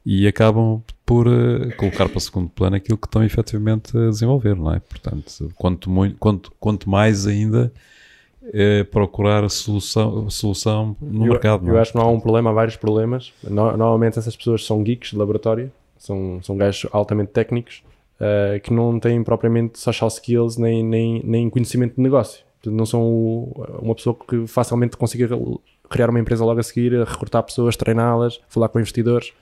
e acabam por eh, colocar para o segundo plano aquilo que estão efetivamente a desenvolver, não é? Portanto, quanto, mui- quanto, quanto mais ainda eh, procurar a solução, solução no eu, mercado. eu não é? acho que não há um problema, há vários problemas. No- normalmente essas pessoas são geeks de laboratório, são, são gajos altamente técnicos eh, que não têm propriamente social skills nem, nem, nem conhecimento de negócio. Portanto, não são o- uma pessoa que facilmente consiga criar uma empresa logo a seguir, recrutar pessoas, treiná-las, falar com investidores.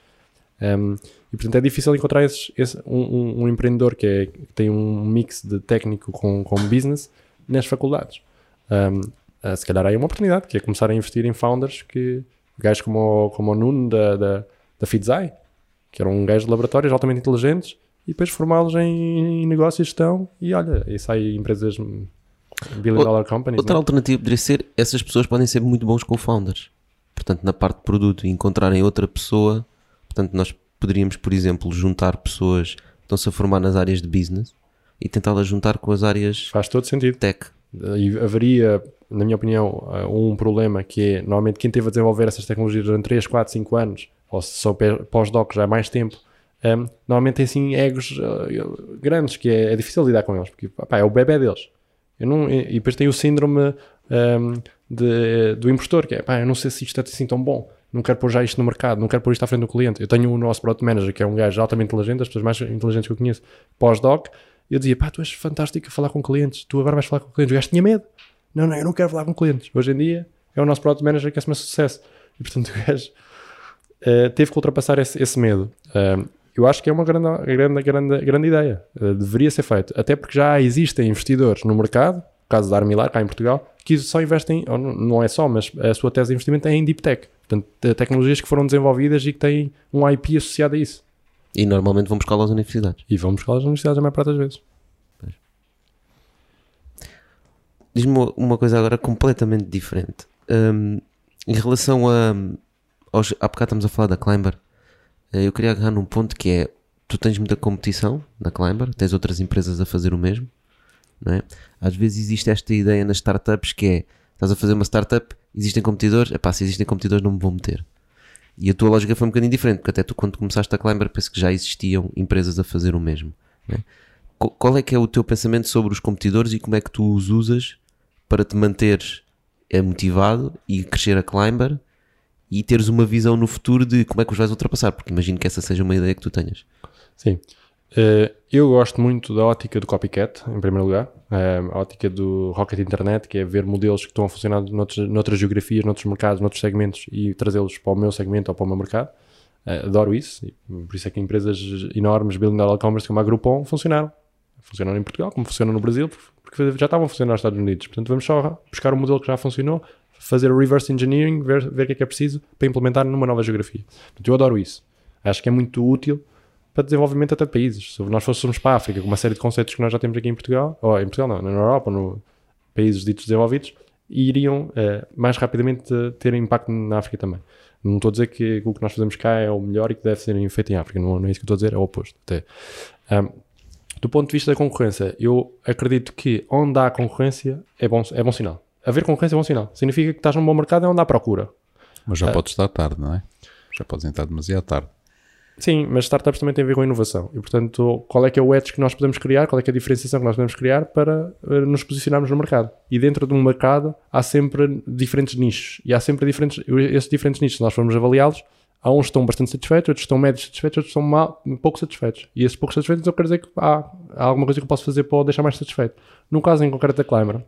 Um, e portanto é difícil encontrar esses- esse- um, um- um empreendedor que, é- que tem um mix de técnico com, com business nas faculdades. Um, ah, se calhar há aí uma oportunidade, que é começar a investir em founders que gajos como, o- como o Nuno da, da, da Fidzai, que eram um gajo de laboratórios altamente inteligentes, e depois formá-los em, em negócio e gestão, e olha, e sai empresas hum, billion dollar companies. Outra não é? alternativa poderia ser, essas pessoas podem ser muito bons co-founders. Portanto, na parte de produto, e encontrarem outra pessoa. Portanto, nós poderíamos, por exemplo, juntar pessoas que estão-se a formar nas áreas de business e tentá-las juntar com as áreas Faz todo sentido. tech. E haveria, na minha opinião, eh, um problema que é, normalmente, quem teve a desenvolver essas tecnologias durante 3, 4, 5 anos, ou se são pós-doc já há mais tempo, ehm, normalmente tem assim egos eh, grandes, que é, é difícil lidar com eles, porque é o bebê deles. Eu não, e depois tem o síndrome ehm, de- do impostor, que é pá, eu não sei se isto é assim tão bom, não quero pôr já isto no mercado, não quero pôr isto à frente do cliente. Eu tenho o nosso product manager, que é um gajo altamente inteligente, as pessoas mais inteligentes que eu conheço, pós-doc, eu dizia, pá, tu és fantástico a falar com clientes, tu agora vais falar com clientes. O gajo tinha medo. Não, não, eu não quero falar com clientes. Hoje em dia é o nosso product manager que é esse sucesso. E portanto o gajo eh, teve que ultrapassar esse, esse medo. Um, eu acho que é uma grande, grande, grande, grande ideia. Uh, deveria ser feito. Até porque já existem investidores no mercado, caso da Armilar, cá em Portugal, que só investem, ou não é só, mas a sua tese de investimento é em deep tech. Portanto, te- tecnologias que foram desenvolvidas e que têm um IP associado a isso. E normalmente vão buscar às universidades. E vão buscar as universidades a maior parte das vezes. Diz-me uma- coisa agora completamente diferente. Hum, em relação a. Aos, há bocado estamos a falar da Climber. Eh, Eu queria agarrar num ponto que é: tu tens muita competição na Climber, tens outras empresas a fazer o mesmo, não é? Às vezes existe esta ideia nas startups que é: estás a fazer uma startup, existem competidores, epá, se existem competidores não me vou meter. E a tua lógica foi um bocadinho diferente, porque até tu, quando começaste a Climber, penso que já existiam empresas a fazer o mesmo. é? Co- Qual é que é o teu pensamento sobre os competidores e como é que tu os usas para te manteres eh, motivado e crescer a Climber e teres uma visão no futuro de como é que os vais ultrapassar? Porque imagino que essa seja uma ideia que tu tenhas. Sim. Eh, eu gosto muito da ótica do copycat, em primeiro lugar. Eh, a ótica do Rocket Internet, que é ver modelos que estão a funcionar noutras, noutras geografias, noutros mercados, noutros segmentos e trazê-los para o meu segmento ou para o meu mercado. Eh, adoro isso. Por isso é que empresas enormes, billion dollar commerce como a Groupon funcionaram. Funcionaram em Portugal, como funcionam no Brasil, porque já estavam a funcionar nos Estados Unidos. Portanto, vamos só buscar um modelo que já funcionou, fazer o reverse engineering, ver, ver o que é que é preciso para implementar numa nova geografia. Portanto, eu adoro isso. Acho que é muito útil para desenvolvimento até de países. Se nós fôssemos para a África com uma série de conceitos que nós já temos aqui em Portugal, ou em Portugal não, na Europa, no países ditos desenvolvidos, iriam eh, mais rapidamente eh, ter impacto na África também. Não estou a dizer que o que nós fazemos cá é o melhor e que deve ser feito em África, não, não é isso que eu estou a dizer, é o oposto. Até. Ahm, do ponto de vista da concorrência, eu acredito que onde há concorrência é bom, é bom sinal. Haver concorrência é bom sinal. Significa que estás num bom mercado é onde há procura. Mas já podes estar tarde, não é? Já podes entrar demasiado tarde. Sim, mas startups também têm a ver com inovação. E, portanto, qual é que é o edge que nós podemos criar, qual é que é a diferenciação que nós podemos criar para eh, nos posicionarmos no mercado. E dentro de um mercado há sempre diferentes nichos. E há sempre diferentes... Esses diferentes nichos, se nós formos avaliá-los, há uns que estão bastante satisfeitos, outros estão médios satisfeitos, outros estão mal, pouco satisfeitos. E esses pouco satisfeitos eu quero dizer que há, há alguma coisa que eu posso fazer para o deixar mais satisfeito. No caso em concreto da Climber,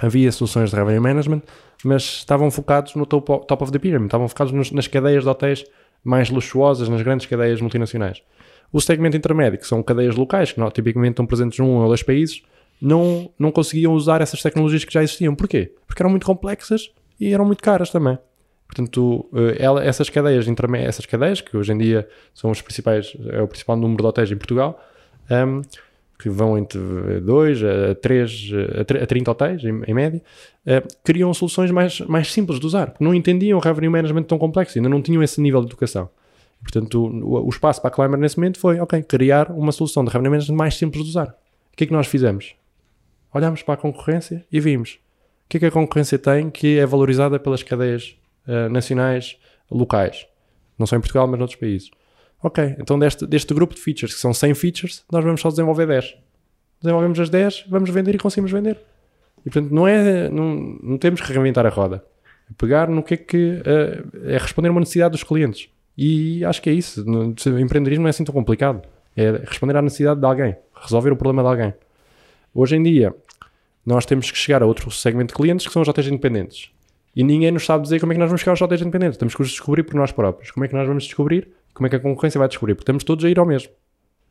havia soluções de revenue management, mas estavam focados no top, top of the pyramid, estavam focados nos- nas cadeias de hotéis mais luxuosas, nas grandes cadeias multinacionais. O segmento intermédio, que são cadeias locais, que não- tipicamente estão presentes num ou dois países, não, não conseguiam usar essas tecnologias que já existiam. Porquê? Porque eram muito complexas e eram muito caras também. Portanto, eh, ela- essas cadeias essas cadeias, que hoje em dia são os principais, é o principal número de hotéis em Portugal, ehm, que vão entre 2 a 3 a 30 hotéis, em, em média, uh, queriam soluções mais, mais simples de usar. Não entendiam o revenue management tão complexo, ainda não tinham esse nível de educação. Portanto, o, o espaço para a Climber nesse momento foi, ok, criar uma solução de revenue management mais simples de usar. O que é que nós fizemos? Olhámos para a concorrência e vimos o que é que a concorrência tem que é valorizada pelas cadeias uh, nacionais locais. Não só em Portugal, mas noutros países. Ok, então deste, deste grupo de features, que são 100 features, nós vamos só desenvolver 10. Desenvolvemos as 10, vamos vender e conseguimos vender. E portanto, não, é, não, não temos que reinventar a roda. É pegar no que é que uh, é responder uma necessidade dos clientes. E acho que é isso. O empreendedorismo não é assim tão complicado. É responder à necessidade de alguém, resolver o problema de alguém. Hoje em dia, nós temos que chegar a outro segmento de clientes que são os hotéis independentes. E ninguém nos sabe dizer como é que nós vamos chegar aos hotéis independentes. Temos que os descobrir por nós próprios. Como é que nós vamos descobrir? Como é que a concorrência vai descobrir? Porque estamos todos a ir ao mesmo.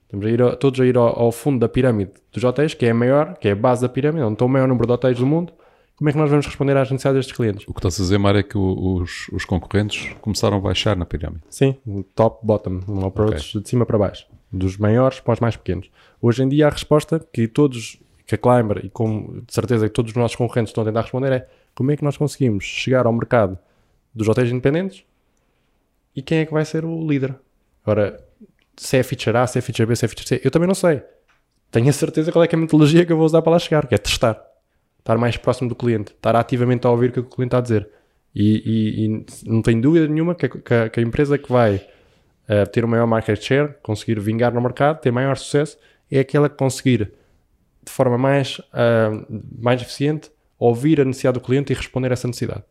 Estamos a ir a, todos a ir ao, ao, fundo da pirâmide dos hotéis, que é a maior, que é a base da pirâmide, onde está o maior número de hotéis do mundo. Como é que nós vamos responder às necessidades destes clientes? O que estás a dizer, Mário, é que os, os concorrentes começaram a baixar na pirâmide. Sim, top, bottom, um approach okay. de cima para baixo, dos maiores para os mais pequenos. Hoje em dia a resposta que todos, que a Climber e com de certeza que todos os nossos concorrentes estão a tentar responder é como é que nós conseguimos chegar ao mercado dos hotéis independentes e quem é que vai ser o líder? Ora, se é feature A, se é feature B, se é feature C, eu também não sei. Tenho a certeza qual é, é a metodologia que eu vou usar para lá chegar, que é testar estar mais próximo do cliente, estar ativamente a ouvir o que o cliente está a dizer. E, e, e não tenho dúvida nenhuma que, que, que a empresa que vai uh, ter o maior market share, conseguir vingar no mercado, ter maior sucesso, é aquela que conseguir, de forma mais, uh, mais eficiente, ouvir a necessidade do cliente e responder a essa necessidade.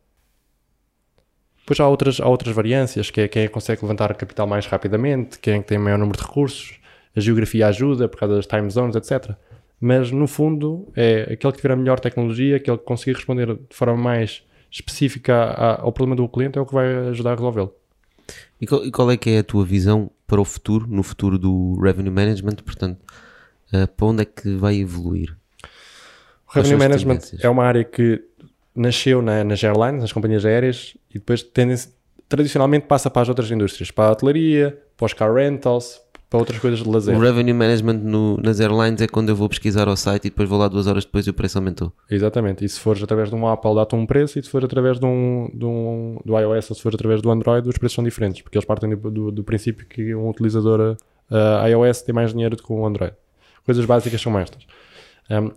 Depois há outras, há outras variâncias, que é quem consegue levantar capital mais rapidamente, quem que tem maior número de recursos, a geografia ajuda por causa das time zones, etc mas no fundo é aquele que tiver a melhor tecnologia, aquele que conseguir responder de forma mais específica ao problema do cliente é o que vai ajudar a resolvê-lo. E qual, e qual, é que é a tua visão para o futuro, no futuro do revenue management? Portanto, uh, para onde é que vai evoluir? O revenue management é uma área que nasceu na, nas airlines, nas companhias aéreas, e depois tradicionalmente passa para as outras indústrias, para a hotelaria, para os car rentals, para outras coisas de lazer. O revenue management no, nas airlines é quando eu vou pesquisar ao site e depois vou lá duas horas depois e o preço aumentou. Exatamente. E se fores através de um Apple, dá-te um preço, e se for através de um, de um do iOS ou se for através do Android, os preços são diferentes, porque eles partem do, do, do princípio que um utilizador uh, iOS tem mais dinheiro do que um Android. Coisas básicas são estas. Um,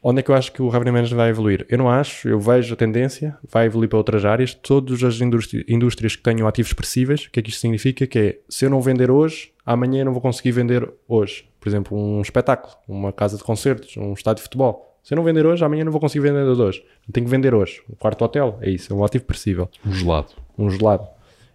Onde é que eu acho que o revenue management vai evoluir? Eu não acho, eu vejo a tendência, vai evoluir para outras áreas. Todas as indústrias que tenham ativos expressíveis, o que é que isto significa? Que é, se eu não vender hoje, amanhã eu não vou conseguir vender hoje. Por exemplo, um espetáculo, uma casa de concertos, um estádio de futebol. Se eu não vender hoje, amanhã não vou conseguir vender hoje. Tenho que vender hoje. Um quarto hotel, é isso, é um ativo expressível. Um gelado. Um gelado.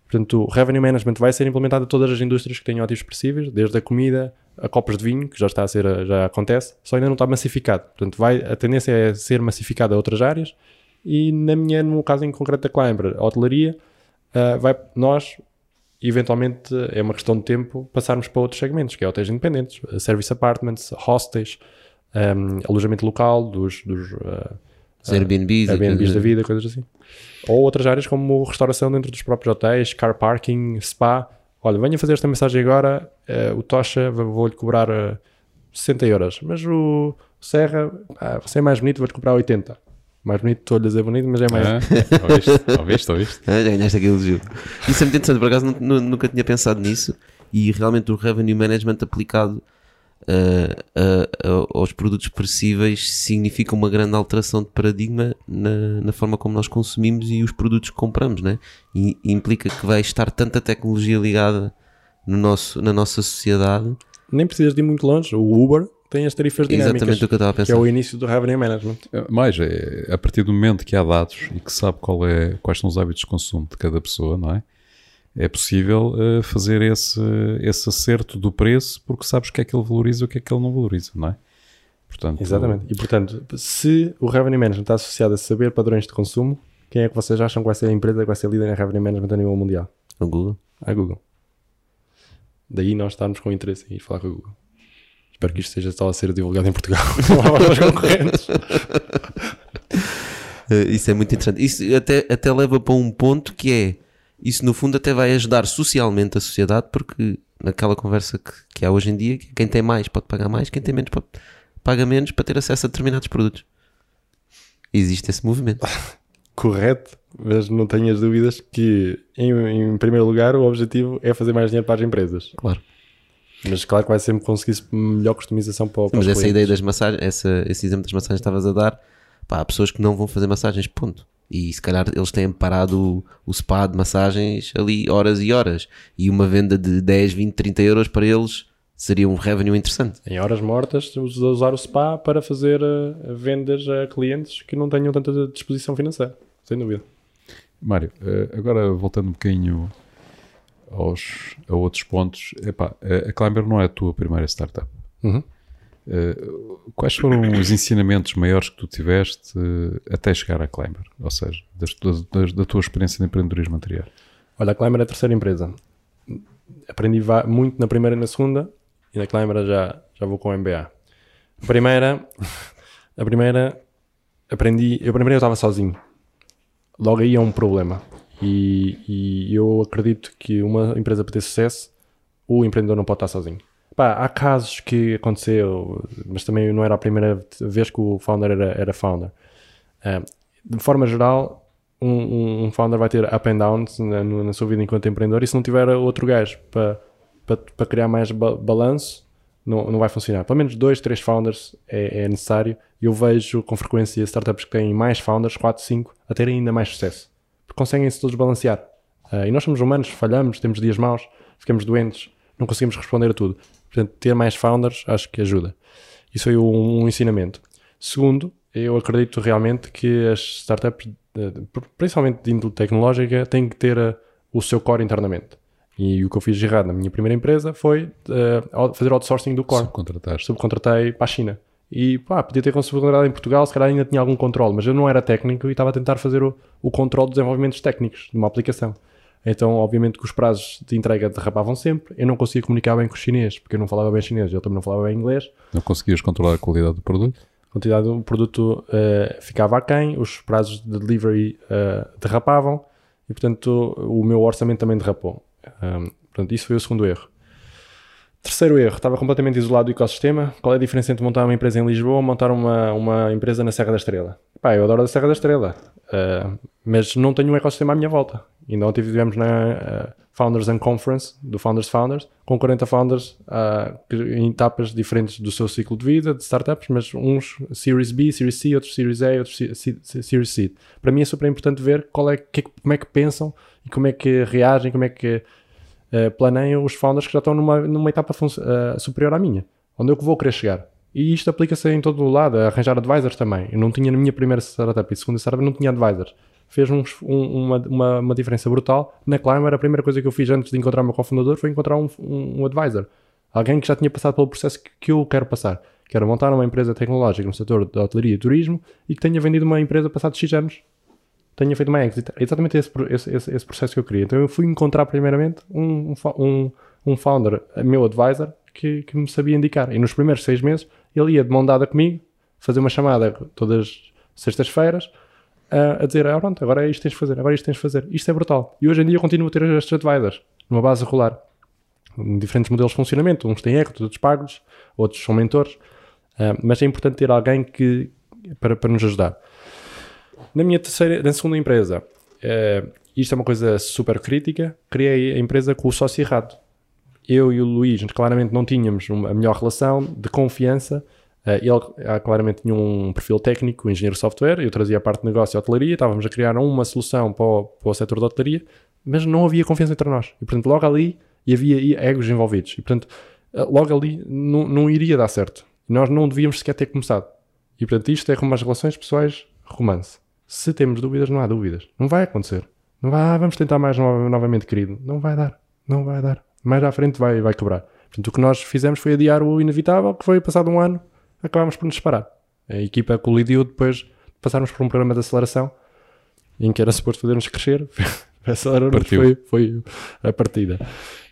Portanto, o revenue management vai ser implementado em todas as indústrias que tenham ativos expressíveis, desde a comida, a copas de vinho, que já está a ser, já acontece, só ainda não está massificado. Portanto, vai, a tendência é ser massificado a outras áreas e na minha, no caso em concreto da Climber, a hotelaria, uh, vai, nós, eventualmente, é uma questão de tempo, passarmos para outros segmentos, que é hotéis independentes, service apartments, hostels, um, alojamento local dos... dos uh, Airbnbs, Airbnbs da vida, coisas assim. Ou outras áreas como restauração dentro dos próprios hotéis, car parking, spa, olha, venha fazer esta mensagem agora, uh, o Tocha vou-lhe cobrar uh, eh, 60 euros, mas o Serra, ah, você é mais bonito, vou-te cobrar 80. Mais bonito, estou a dizer bonito, mas é mais. Ah, ouviste, ouviste, ouviste. Ah, já ganhaste aquele elogio. Isso é muito interessante, por acaso nunca tinha pensado nisso e realmente o revenue management aplicado uh, uh, aos produtos perecíveis significa uma grande alteração de paradigma na, na, forma como nós consumimos e os produtos que compramos, né? E, e implica que vai estar tanta tecnologia ligada no nosso, na nossa sociedade. Nem precisas de ir muito longe. O Uber tem as tarifas dinâmicas. Exatamente o que eu estava a pensar. Que é o início do revenue management. É, mais, é, a partir do momento que há dados e que sabe qual é, quais são os hábitos de consumo de cada pessoa, não é? É possível uh, fazer esse, esse acerto do preço porque sabes o que é que ele valoriza e o que é que ele não valoriza, não é? Portanto, Exatamente. E portanto, se o revenue management está associado a saber padrões de consumo, quem é que vocês acham que vai ser a empresa que vai ser líder em revenue management a nível mundial? A Google. A Google. Daí nós estamos com interesse em ir falar com a Google. Espero que isto esteja só a ser divulgado em Portugal, aos concorrentes. Uh, isso é muito interessante. Isso até, até leva para um ponto que é isso no fundo até vai ajudar socialmente a sociedade porque naquela conversa que, que há hoje em dia, que quem tem mais pode pagar mais, quem tem menos pode, paga menos para ter acesso a determinados produtos. Existe esse movimento. Correto, mas não tenhas dúvidas que, em, em primeiro lugar, o objetivo é fazer mais dinheiro para as empresas. Claro. Mas claro que vai sempre conseguir melhor customização para, para Mas essa clientes. ideia das massagens, essa, esse exemplo das massagens que estavas a dar, pá, há pessoas que não vão fazer massagens, ponto. E se calhar eles têm parado o, o spa de massagens ali horas e horas. E uma venda de 10, 20, 30 euros para eles seria um revenue interessante. Em horas mortas, us- usar o SPA para fazer eh, vendas a clientes que não tenham tanta disposição financeira. Sem dúvida. Mário, eh, agora voltando um bocadinho aos, a outros pontos, epá, a a Climber não é a tua primeira startup. Uhum. Eh, quais foram os ensinamentos maiores que tu tiveste eh, até chegar à Climber? Ou seja, da tua experiência de empreendedorismo anterior? Olha, a Climber é a terceira empresa. Aprendi muito na primeira e na segunda, e na Climber já, já vou com o MBA. A primeira, a primeira, aprendi, eu primeiro eu estava sozinho. Logo aí é um problema. E, e eu acredito que uma empresa para ter sucesso, o empreendedor não pode estar sozinho. Pá, há casos que aconteceu, mas também não era a primeira vez que o founder era, era founder. De forma geral, um, um- founder vai ter up and downs na, na sua vida enquanto empreendedor e se não tiver outro gajo para, para, criar mais ba- balanço, não, não vai funcionar. Pelo menos dois, três founders é, é necessário e eu vejo com frequência startups que têm mais founders, 4, 5, a terem ainda mais sucesso. Porque conseguem-se todos balancear. Ah, e nós somos humanos, falhamos, temos dias maus, ficamos doentes, não conseguimos responder a tudo. Portanto, ter mais founders acho que ajuda. Isso foi um, um ensinamento. Segundo, eu acredito realmente que as startups, eh, principalmente de índole tecnológica, têm que ter eh, o seu core internamente. E o que eu fiz de errado na minha primeira empresa foi out- fazer outsourcing do core. Subcontrataste. Subcontratei para a China. E pá, podia ter subcontratado em Portugal, se calhar ainda tinha algum controle, mas eu não era técnico e estava a tentar fazer o, o controle dos desenvolvimentos técnicos de uma aplicação. Então, obviamente, que os prazos de entrega derrapavam sempre. Eu não conseguia comunicar bem com os chineses, porque eu não falava bem chinês, ele também não falava bem inglês. Não conseguias controlar a qualidade do produto? A quantidade do produto eh, ficava aquém, os prazos de delivery eh, derrapavam e, portanto, o meu orçamento também derrapou. Um, portanto, isso foi o segundo erro. Terceiro erro, estava completamente isolado do ecossistema. Qual é a diferença entre montar uma empresa em Lisboa ou montar uma, uma empresa na Serra da Estrela? Pá, eu adoro a Serra da Estrela, eh, mas não tenho um ecossistema à minha volta. Ainda ontem tivemos na eh, Founders and Conference, do Founders Founders, com 40 founders que- em etapas diferentes do seu ciclo de vida, de startups, mas uns Series B, Series C, outros Series A, outros Series C. Para mim é super importante ver qual é, como é que pensam e como é que reagem, como é que eh, planeiam os founders que já estão numa, numa etapa eh, superior à minha. Onde eu que vou querer chegar? E isto aplica-se em todo o lado, a arranjar advisors também. Eu não tinha na minha primeira startup e segunda startup, não tinha advisors. Fez uns- um- uma, uma, uma diferença brutal. Na Climber, a primeira coisa que eu fiz antes de encontrar o meu cofundador foi encontrar um, um, um advisor. Alguém que já tinha passado pelo processo que, que eu quero passar. Quero montar uma empresa tecnológica no setor da hotelaria e turismo e que tenha vendido uma empresa passados X anos tenha feito uma exit. É exatamente esse, esse, esse, processo que eu queria. Então eu fui encontrar primeiramente um, um, um, um founder, meu advisor, que, que me sabia indicar. E nos primeiros seis meses ele ia de mão dada comigo, fazer uma chamada todas sextas-feiras, a, a dizer, ah, pronto, agora é isto tens de fazer, agora é isto tens de fazer. Isto é brutal. E hoje em dia eu continuo a ter estes advisors, numa base regular. Em diferentes modelos de funcionamento. Uns têm equity, outros pagos, outros são mentores. Ah, mas é importante ter alguém que, para, para nos ajudar. Na minha terceira, na segunda empresa, eh, isto é uma coisa super crítica, criei a empresa com o sócio errado. Eu e o Luís claramente não tínhamos uma, a melhor relação de confiança. Eh, ele ah, claramente tinha um perfil técnico, engenheiro de software, eu trazia a parte de negócio e hotelaria, estávamos a criar uma solução para o, para o setor da hotelaria, mas não havia confiança entre nós. E portanto, logo ali havia egos envolvidos. E portanto, eh, logo ali não, iria dar certo. Nós não devíamos sequer ter começado. E portanto, isto é como as relações pessoais, romance. Se temos dúvidas, não há dúvidas. Não vai acontecer. Não vai, ah, vamos tentar mais no- novamente, querido. Não vai dar. Não vai dar. Mais à frente vai, vai quebrar. Portanto, o que nós fizemos foi adiar o inevitável, que foi passado um ano, acabámos por nos separar. A equipa colidiu depois de passarmos por um programa de aceleração em que era suposto fazermos crescer. Acelerou-nos, foi, foi a partida.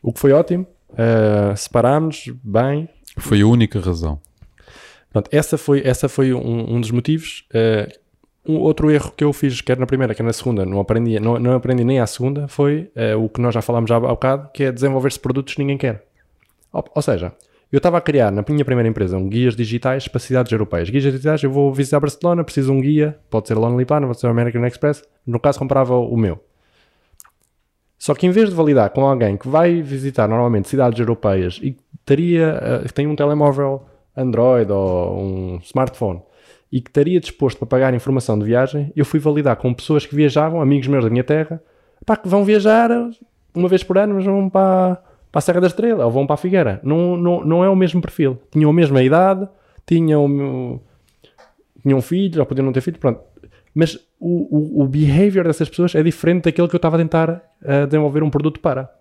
O que foi ótimo. Uh, separámos bem, Foi a única razão. Pronto, essa foi, essa foi um, um dos motivos. Eh, um outro erro que eu fiz, quer na primeira, quer na segunda, não aprendi, não, não aprendi nem à segunda, foi eh, o que nós já falámos já há bocado, que é desenvolver-se produtos que ninguém quer. Ou, ou seja, eu estava a criar na minha primeira empresa um guias digitais para cidades europeias. Guias digitais, eu vou visitar Barcelona, preciso de um guia, pode ser Lonely Planet, pode ser American Express. No caso, comprava o meu. Só que em vez de validar com alguém que vai visitar normalmente cidades europeias e teria, eh, que tem um telemóvel Android ou um smartphone e que estaria disposto para pagar informação de viagem, eu fui validar com pessoas que viajavam, amigos meus da minha terra, pá, que vão viajar uma vez por ano, mas vão para, para a Serra da Estrela ou vão para a Figueira. Não, não, não é o mesmo perfil. Tinham a mesma idade, tinham, tinham filhos, ou podiam não ter filhos, pronto. Mas o, o, o behavior dessas pessoas é diferente daquele que eu estava a tentar uh, desenvolver um produto para.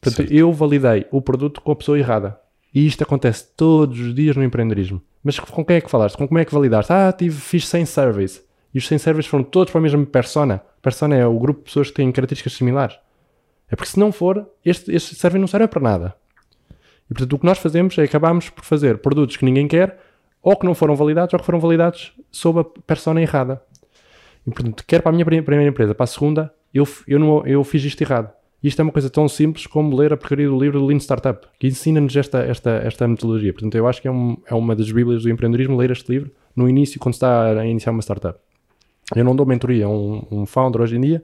Portanto, eu validei o produto com a pessoa errada. E isto acontece todos os dias no empreendedorismo. Mas com quem é que falaste? Com como é que validaste? Ah, tive, fiz 100 surveys. E os 100 surveys foram todos para a mesma persona. Persona é o grupo de pessoas que têm características similares. É porque se não for, este, este survey não serve para nada. E portanto o que nós fazemos é acabamos por fazer produtos que ninguém quer, ou que não foram validados, ou que foram validados sob a persona errada. E portanto, quer para a minha pri- primeira empresa, para a segunda, eu, eu, não, eu fiz isto errado. Isto é uma coisa tão simples como ler a porcaria do livro do Lean Startup, que ensina-nos esta, esta, esta metodologia. Portanto, eu acho que é, um, é uma das bíblias do empreendedorismo ler este livro no início, quando está a iniciar uma startup. Eu não dou mentoria a um, um founder hoje em dia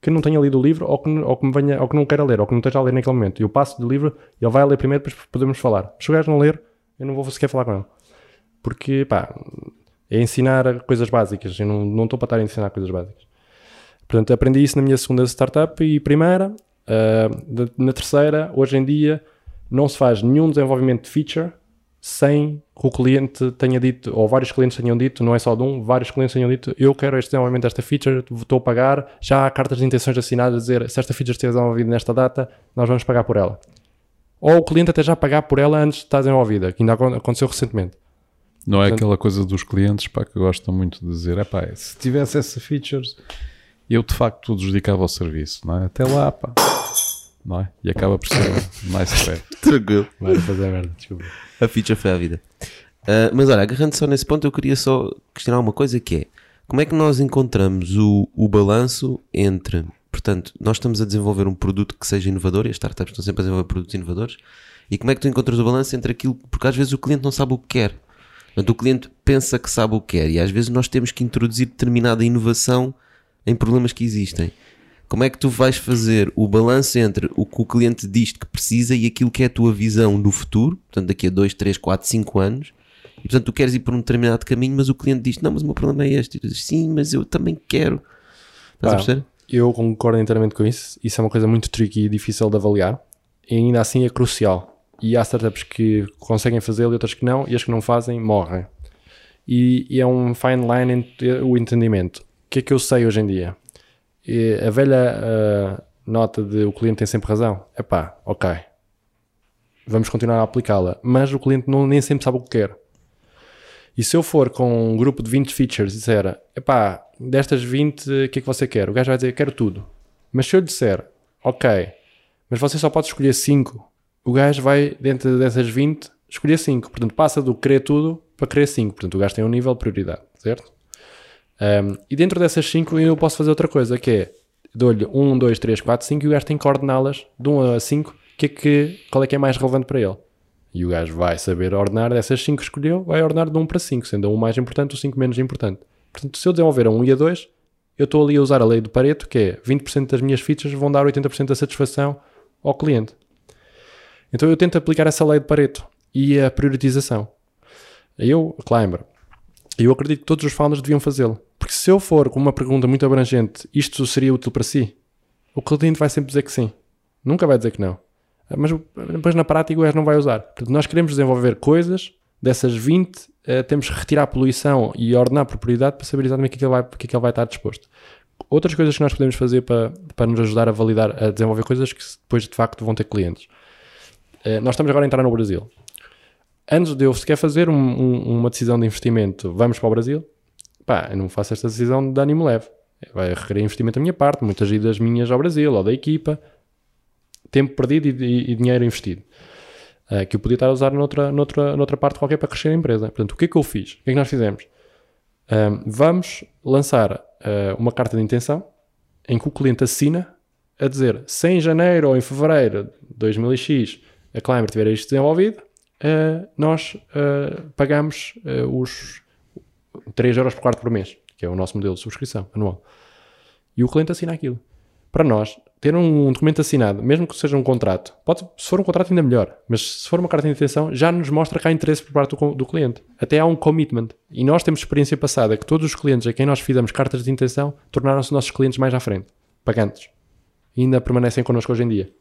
que não tenha lido o livro ou que, ou que, me venha, ou que não queira ler, ou que não esteja a ler naquele momento. Eu passo do livro e ele vai ler primeiro, depois podemos falar. Se o gajo não ler, eu não vou sequer falar com ele. Porque, pá, é ensinar coisas básicas. Eu não, estou para estar a ensinar coisas básicas. Portanto, aprendi isso na minha segunda startup e primeira. De- na terceira, hoje em dia, não se faz nenhum desenvolvimento de feature sem que o cliente tenha dito, ou vários clientes tenham dito, não é só de um, vários clientes tenham dito, eu quero este desenvolvimento desta feature, estou a pagar, já há cartas de intenções assinadas a dizer, se esta feature estiver desenvolvida nesta data, nós vamos pagar por ela. Ou o cliente até já pagar por ela antes de estar desenvolvida, que ainda acon- aconteceu recentemente. Não é Portanto- aquela coisa dos clientes pá, que gostam muito de dizer: é pá, se tivesse essa features, eu de facto dedicava ao serviço, não é? Até lá, pá. Não é? E acaba por ser mais sério. Tranquilo. Vai fazer a merda, desculpa. A feature foi a vida. Ah, mas olha, agarrando só nesse ponto, eu queria só questionar uma coisa que é como é que nós encontramos o, o balanço entre, portanto, nós estamos a desenvolver um produto que seja inovador e as startups estão sempre a desenvolver produtos inovadores e como é que tu encontras o balanço entre aquilo, porque às vezes o cliente não sabe o que quer. Portanto, o cliente pensa que sabe o que quer e às vezes nós temos que introduzir determinada inovação em problemas que existem. Como é que tu vais fazer o balanço entre o que o cliente diz que precisa e aquilo que é a tua visão no futuro, portanto, daqui a 2, 3, 4, 5 anos, e portanto tu queres ir por um determinado caminho, mas o cliente diz: Não, mas o meu problema é este. E tu dizes: Sim, mas eu também quero. Estás a Pá, perceber? Eu concordo inteiramente com isso. Isso é uma coisa muito tricky e difícil de avaliar. E ainda assim é crucial. E há startups que conseguem fazê-lo e outras que não. E as que não fazem, morrem. E, e é um fine line entre o entendimento. O que é que eu sei hoje em dia? E a velha ah, nota de o cliente tem sempre razão. É pá, ok. Vamos continuar a aplicá-la. Mas o cliente não, nem sempre sabe o que quer. E se eu for com um grupo de 20 features e disser, epá, destas 20, o que é que você quer? O gajo vai dizer, quero tudo. Mas se eu lhe disser, ok, mas você só pode escolher 5, o gajo vai, dentro dessas 20, escolher 5. Portanto, passa do querer tudo para querer 5. Portanto, o gajo tem um nível de prioridade, certo? Um, e dentro dessas 5 eu posso fazer outra coisa, que é, dou-lhe 1, 2, 3, 4, 5 e o gajo tem que coordená-las de 1 a 5, que é que, qual é que é mais relevante para ele. E o gajo vai saber ordenar dessas 5 que escolheu, vai ordenar de 1 para 5, sendo a 1 mais importante, o 5 menos importante. Portanto, se eu desenvolver a 1 e a 2, eu estou ali a usar a lei do Pareto, que é 20% das minhas features vão dar 80% da satisfação ao cliente. Então eu tento aplicar essa lei de Pareto e a priorização. Eu, Climber, eu acredito que todos os founders deviam fazê-lo. Porque se eu for com uma pergunta muito abrangente, isto seria útil para si? O cliente vai sempre dizer que sim. Nunca vai dizer que não. Mas depois na prática o gajo não vai usar. Portanto, nós queremos desenvolver coisas, dessas 20, eh, temos que retirar a poluição e ordenar por prioridade para saber exatamente o que é que ele vai, que é que ele vai estar disposto. Outras coisas que nós podemos fazer para, para nos ajudar a validar, a desenvolver coisas que depois de facto vão ter clientes. Eh, nós estamos agora a entrar no Brasil. Antes de eu sequer fazer um- um- uma decisão de investimento, vamos para o Brasil, pá, eu não faço esta decisão de ânimo leve. Vai requerer investimento da minha parte, muitas idas minhas ao Brasil ou da equipa, tempo perdido e, e- e dinheiro investido. eh, que eu podia estar a usar noutra, noutra, noutra parte qualquer para crescer a empresa. Portanto, o que é que eu fiz? O que é que nós fizemos? Ahm, vamos lançar ah, uma carta de intenção em que o cliente assina a dizer se em janeiro ou em fevereiro de 2000X a Climber tiver isto desenvolvido, nós pagamos os 3 euros por quarto por mês, que é o nosso modelo de subscrição anual. E o cliente assina aquilo. Para nós, ter um documento assinado, mesmo que seja um contrato, pode, se for um contrato ainda melhor, mas se for uma carta de intenção, já nos mostra que há interesse por parte do, do cliente. Até há um commitment. E nós temos experiência passada que todos os clientes a quem nós fizemos cartas de intenção tornaram-se nossos clientes mais à frente, pagantes. E ainda permanecem connosco hoje em dia.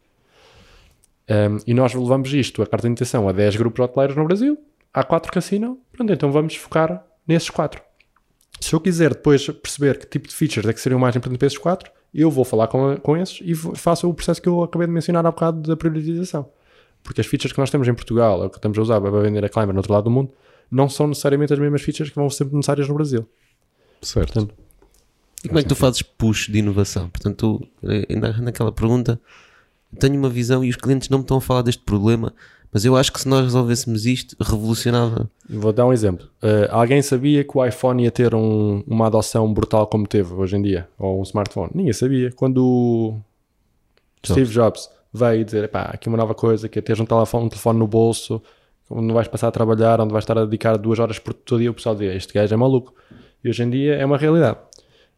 Um, e nós levamos isto, a carta de intenção, a 10 grupos hoteleiros no Brasil. Há 4 que assinam. Pronto, então vamos focar nesses 4. Se eu quiser depois perceber que tipo de features é que seriam mais importantes para esses 4, eu vou falar com, com esses e faço o processo que eu acabei de mencionar há bocado da priorização. Porque as features que nós temos em Portugal, ou que estamos a usar para vender a Climber no outro lado do mundo, não são necessariamente as mesmas features que vão ser necessárias no Brasil. Certo. Portanto, E como é que tu fazes push de inovação? Portanto, tu, eh, ainda naquela pergunta, tenho uma visão e os clientes não me estão a falar deste problema, mas eu acho que se nós resolvêssemos isto, revolucionava. Vou dar um exemplo. Uh, alguém sabia que o iPhone ia ter um- uma adoção brutal como teve hoje em dia? Ou um smartphone? Ninguém sabia. Quando o Steve Jobs veio dizer, pá, aqui uma nova coisa, que é teres um telefone, um telefone no bolso, onde não vais passar a trabalhar, onde vais estar a dedicar duas horas por todo dia, o pessoal dizia, este gajo é maluco. E hoje em dia é uma realidade.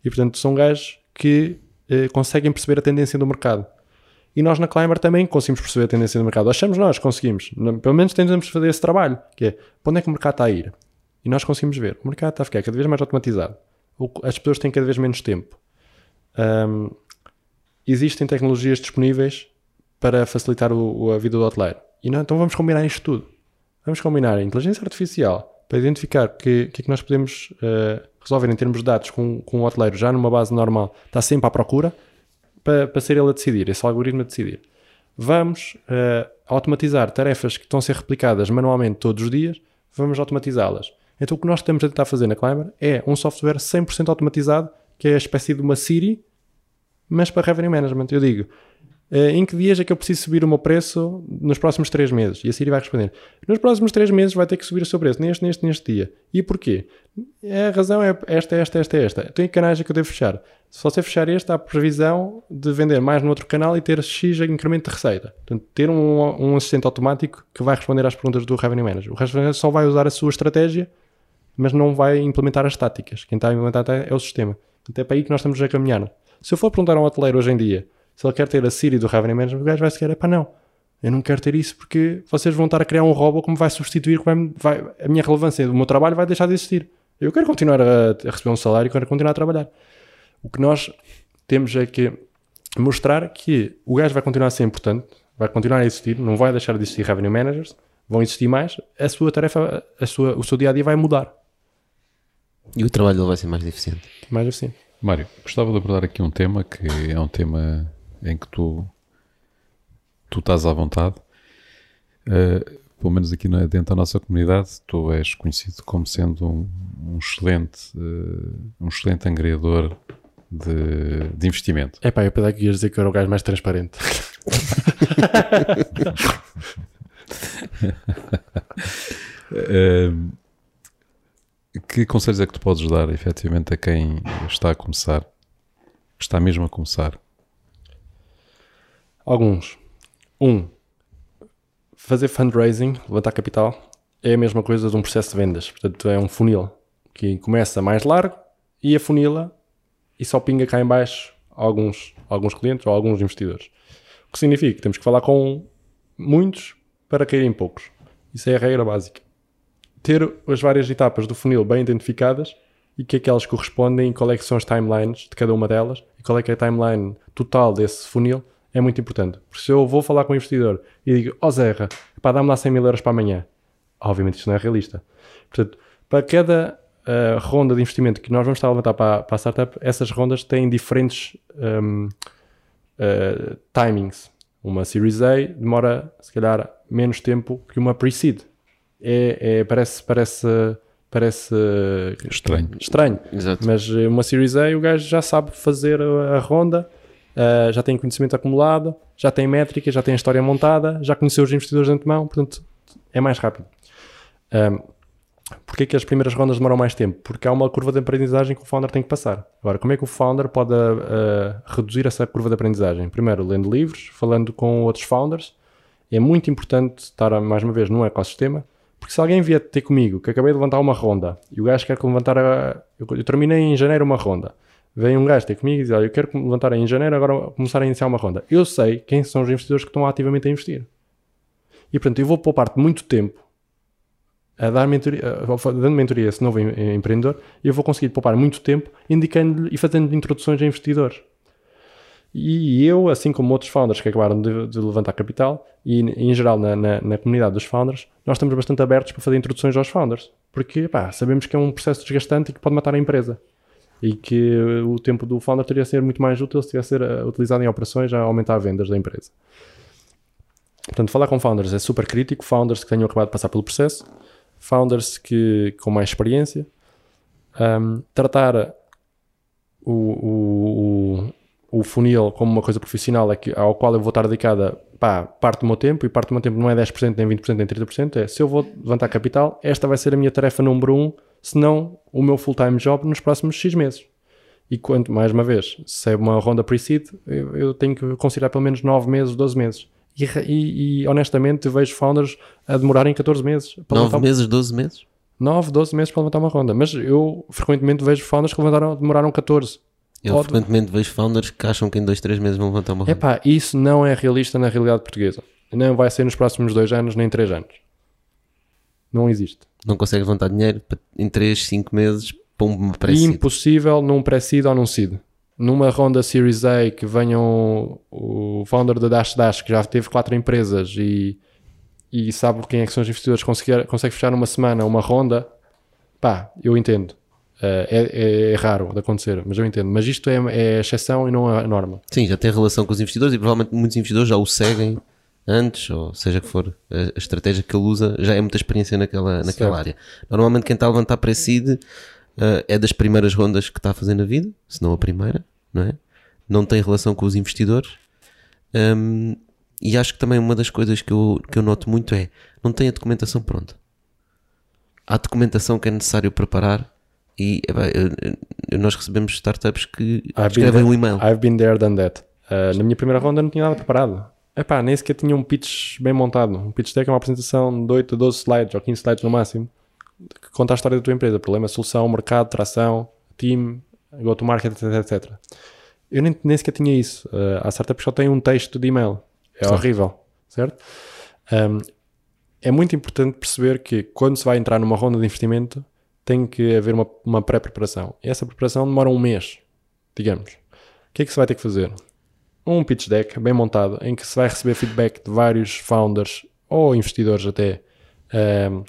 E portanto são gajos que eh, conseguem perceber a tendência do mercado. E nós na Climber também conseguimos perceber a tendência do mercado. Achamos nós, conseguimos. Pelo menos tentamos fazer esse trabalho, que é, para onde é que o mercado está a ir? E nós conseguimos ver. O mercado está a ficar cada vez mais automatizado. As pessoas têm cada vez menos tempo. Ahm, existem tecnologias disponíveis para facilitar o- a vida do hoteleiro. E não, então vamos combinar isto tudo. Vamos combinar a inteligência artificial para identificar o que, que é que nós podemos eh, resolver em termos de dados com, com o hoteleiro já numa base normal, está sempre à procura, para, para ser ele a decidir, esse algoritmo a decidir. Vamos eh, automatizar tarefas que estão a ser replicadas manualmente todos os dias, vamos automatizá-las. Então o que nós estamos a tentar fazer na Climber é um software 100% automatizado, que é a espécie de uma Siri, mas para revenue management. Eu digo, em que dias é que eu preciso subir o meu preço nos próximos 3 meses? E a Siri vai responder, nos próximos 3 meses vai ter que subir o seu preço, neste, neste, neste dia. E porquê? A razão é esta, esta, esta, esta. Em que canais que eu devo fechar? Se você fechar este, há previsão de vender mais no outro canal e ter X incremento de receita. Portanto, ter um, um assistente automático que vai responder às perguntas do Revenue Manager. O Revenue Manager só vai usar a sua estratégia, mas não vai implementar as táticas. Quem está a implementar é o sistema. Portanto, é para aí que nós estamos a caminhar. Se eu for perguntar a um hoteleiro hoje em dia se ele quer ter a Siri do Revenue Manager, o gajo vai se querer, pá, não. Eu não quero ter isso porque vocês vão estar a criar um robô que me vai substituir, que vai, vai- a minha relevância do meu trabalho vai deixar de existir. Eu quero continuar a, a receber um salário e quero continuar a trabalhar. O que nós temos é que mostrar que o gajo vai continuar a ser importante, vai continuar a existir, não vai deixar de existir revenue managers, vão existir mais, a sua tarefa, a sua, o seu dia a dia vai mudar. E o trabalho dele vai ser mais eficiente. Mais assim. Mário, gostava de abordar aqui um tema que é um tema em que tu, tu estás à vontade. Uh, pelo menos aqui na- dentro da nossa comunidade, tu és conhecido como sendo um, um excelente, uh, um excelente angriador de, de investimento. É pá, eu pensava que ias dizer que eu era o gajo mais transparente. Uh, que conselhos é que tu podes dar, efetivamente, a quem está a começar, que está mesmo a começar? Alguns. Um, fazer fundraising, levantar capital, é a mesma coisa de um processo de vendas. Portanto, é um funil que começa mais largo e afunila e só pinga cá em baixo alguns, alguns clientes ou alguns investidores. O que significa que temos que falar com muitos para cair em poucos. Isso é a regra básica. Ter as várias etapas do funil bem identificadas e que é que elas correspondem e qual é que são as timelines de cada uma delas e qual é que é a timeline total desse funil é muito importante. Porque se eu vou falar com um investidor e digo, ó oh Zerra, pá, dá-me lá 100 mil euros para amanhã. Obviamente isto não é realista. Portanto, para cada uh, ronda de investimento que nós vamos estar a levantar para, para a startup, essas rondas têm diferentes um, uh, timings. Uma Series A demora, se calhar, menos tempo que uma Pre-Seed. É, é, parece, parece, parece Estranho. estranho. Exato. Mas eh, uma Series A, o gajo já sabe fazer a ronda, uh, já tem conhecimento acumulado, já tem métrica, já tem a história montada, já conheceu os investidores de antemão, portanto é mais rápido. Um, Porquê que as primeiras rondas demoram mais tempo? Porque há uma curva de aprendizagem que o founder tem que passar. Agora, como é que o founder pode uh, reduzir essa curva de aprendizagem? Primeiro, lendo livros, falando com outros founders É muito importante estar, mais uma vez, num ecossistema, porque se alguém vier ter comigo, que acabei de levantar uma ronda, e o gajo quer levantar a... Eu, terminei em janeiro uma ronda, vem um gajo ter comigo e diz, olha, eu quero levantar em janeiro, agora começar a iniciar uma ronda. Eu sei quem são os investidores que estão ativamente a investir. E, portanto, eu vou poupar-te muito tempo a dar mentoria, dando mentoria a esse novo em- empreendedor, eu vou conseguir poupar muito tempo indicando-lhe e fazendo introduções a investidores. E eu, assim como outros founders que acabaram de, de levantar capital, e em geral na, na, na comunidade dos founders, nós estamos bastante abertos para fazer introduções aos founders. Porque pá, sabemos que é um processo desgastante e que pode matar a empresa. E que o tempo do founder teria ser muito mais útil se estivesse a ser eh, utilizado em operações a aumentar vendas da empresa. Portanto, falar com founders é super crítico. Founders que tenham acabado de passar pelo processo, founders que, com mais experiência, um, tratar o, o, o, o funil como uma coisa profissional é que, ao qual eu vou estar dedicada pá, parte do meu tempo, e parte do meu tempo não é 10%, nem 20%, nem 30%, é se eu vou levantar capital, esta vai ser a minha tarefa número um, se não o meu full-time job nos próximos X meses. E quanto, mais uma vez, se é uma ronda pre-seed, eu, eu tenho que considerar pelo menos 9 meses, 12 meses. E, e, e, honestamente vejo founders a demorarem 14 meses. para 9 levantar- meses, 12 meses? 9, 12 meses para levantar uma ronda. Mas eu frequentemente vejo founders que levantaram, demoraram 14. Eu Pode- frequentemente vejo founders que acham que em 2, 3 meses vão levantar uma ronda. Epá, isso não é realista na realidade portuguesa. Não vai ser nos próximos 2 anos nem 3 anos. Não existe. Não consegue levantar dinheiro em 3, 5 meses para uma pré Impossível num pré-seed ou num seed. Numa ronda Series A que venham o founder da Dash Dash, que já teve quatro empresas e, e sabe quem é que são os investidores, consegue, consegue fechar numa semana uma ronda, pá, eu entendo. Eh, é, é- é raro de acontecer, mas eu entendo. Mas isto é, é exceção e não é a norma. Sim, já tem relação com os investidores e provavelmente muitos investidores já o seguem antes, ou seja que for a, estratégia que ele usa, já é muita experiência naquela, naquela Certo. área. Normalmente quem está a levantar para seed eh, é das primeiras rondas que está a fazer na vida, se não a primeira, não é? Não tem relação com os investidores. Hum, e acho que também uma das coisas que eu, que eu noto muito é não tem a documentação pronta. Há documentação que é necessário preparar e epá, eu- eu- nós recebemos startups que I've escrevem um e-mail. I've been there, done that. Uh, na minha primeira ronda não tinha nada preparado. Epá, nem sequer tinha um pitch bem montado. Um pitch deck é uma apresentação de 8 a 12 slides, ou 15 slides no máximo, que conta a história da tua empresa. Problema, solução, mercado, tração, time, go-to-market, etc, etc. Eu nem, nem sequer tinha isso. Uh, a startup só tem um texto de e-mail. É horrível, certo? Um, é muito importante perceber que quando se vai entrar numa ronda de investimento tem que haver uma, uma pré-preparação. E essa preparação demora um mês, digamos. O que é que se vai ter que fazer? Um pitch deck bem montado em que se vai receber feedback de vários founders ou investidores até ehm,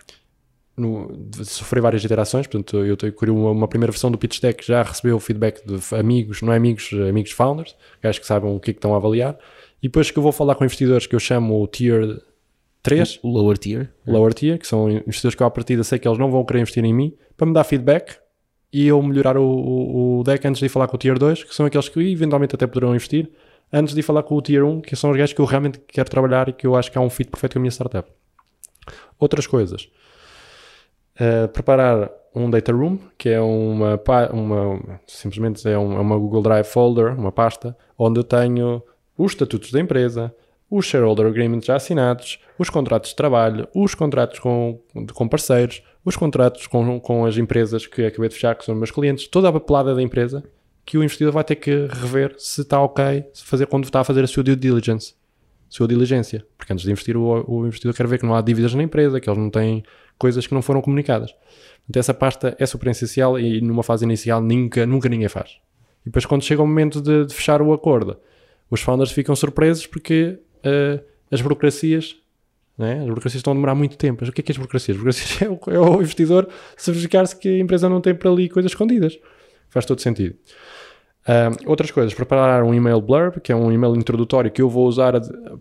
no, de sofrer várias iterações. Portanto, eu criei uma, uma primeira versão do pitch deck já recebeu feedback de amigos, não é amigos, amigos founders, gajos que sabem o que é que estão a avaliar. E depois que eu vou falar com investidores que eu chamo o tier 3, O lower tier. lower tier, que são investidores que eu à partida sei que eles não vão querer investir em mim, para me dar feedback e eu melhorar o, o, o deck antes de ir falar com o tier 2, que são aqueles que eventualmente até poderão investir, antes de falar com o tier 1, que são os gajos que eu realmente quero trabalhar e que eu acho que há um fit perfeito com a minha startup. Outras coisas. Uh, preparar um data room, que é uma, uma simplesmente é, é uma Google Drive folder, uma pasta, onde eu tenho os estatutos da empresa, os shareholder agreements já assinados, os contratos de trabalho, os contratos com, com parceiros, os contratos com, com as empresas que acabei de fechar, que são meus clientes, toda a papelada da empresa que o investidor vai ter que rever se está ok, se fazer, quando está a fazer a sua due diligence, sua diligência. Porque antes de investir, o, o investidor quer ver que não há dívidas na empresa, que eles não têm coisas que não foram comunicadas. Então essa pasta é super essencial e numa fase inicial nunca, nunca ninguém faz. E depois quando chega o momento de, de fechar o acordo, os founders ficam surpresos porque eh, as burocracias né? As burocracias estão a demorar muito tempo. Mas o que é que é as burocracias? As burocracias é o, é o investidor se verificar-se que a empresa não tem para ali coisas escondidas. Faz todo sentido. Outras coisas, preparar um email blurb, que é um e-mail introdutório que eu vou usar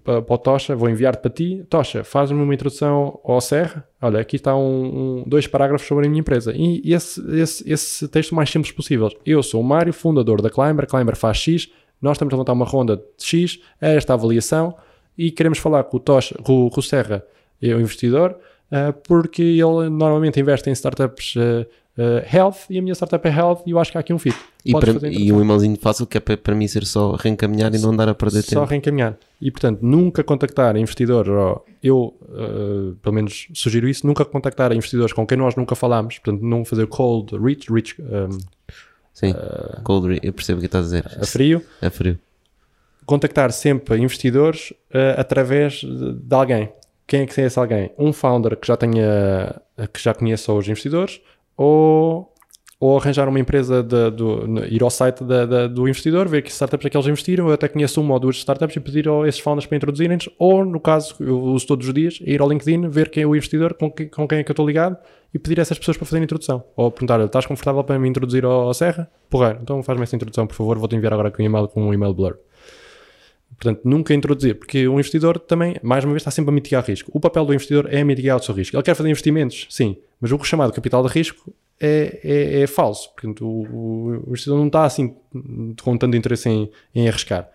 para, o Tocha, vou enviar-te para ti. Tocha, faz-me uma introdução ao Serra. Olha, aqui está um, um- dois parágrafos sobre a minha empresa. E esse, esse, esse texto mais simples possível. Eu sou o Mário, fundador da Climber. Climber faz X. Nós estamos a levantar uma ronda de X. É esta avaliação. E queremos falar com o, Tocha, com o Serra, é o investidor, ah, porque ele normalmente investe em startups ah, uh, health e a minha startup é health e eu acho que há aqui um fit. E, para- a e um e-mailzinho fácil que é para, para mim ser só reencaminhar e não andar a perder Só tempo. reencaminhar. E, portanto, nunca contactar investidores, ou eu, uh, pelo menos, sugiro isso, nunca contactar investidores com quem nós nunca falámos, portanto, não fazer cold reach, reach um, Sim, cold re- eu percebo o que estás a dizer. a frio, É frio. contactar sempre investidores uh, através de, de alguém. Quem é que é esse alguém? Um founder que já tenha, que já conheça os investidores ou, ou arranjar uma empresa, de, do, ir ao site do investidor, ver que startups é que eles investiram, eu até conheço uma ou duas startups e pedir a esses founders para introduzirem-nos, ou no caso, eu uso todos os dias, ir ao LinkedIn, ver quem é o investidor, com, que- com quem é que eu estou ligado e pedir a essas pessoas para fazerem a introdução. Ou perguntar, estás confortável para me introduzir ao, ao Serra? Porra, então faz-me essa introdução, por favor, vou-te enviar agora com um e-mail, com um e-mail blur. Portanto, nunca introduzir, porque o investidor também, mais uma vez, está sempre a mitigar risco. O papel do investidor é mitigar o seu risco. Ele quer fazer investimentos, sim, mas o chamado capital de risco é, é, é falso. Portanto, o, o- investidor não está assim com tanto interesse em, em arriscar.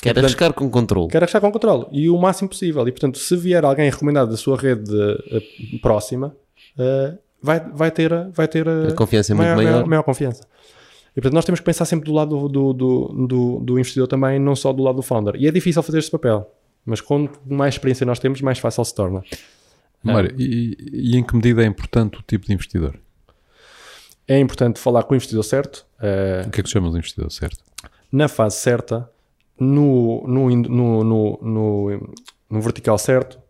Quer portanto- arriscar com controle. Quer arriscar com controle e o máximo possível. E, portanto, se vier alguém recomendado da sua rede eh, próxima, eh, vai, vai ter, vai ter A confiança é muito maior, maior. maior, maior confiança. E portanto, nós temos que pensar sempre do lado do, do, do, do investidor também, não só do lado do founder. E é difícil fazer este papel, mas quanto mais experiência nós temos, mais fácil se torna. Mário, e, e em que medida é importante o tipo de investidor? É importante falar com o investidor certo, eh, O que é que se chama de investidor, certo? na fase certa, no, no, no, no, no, no vertical certo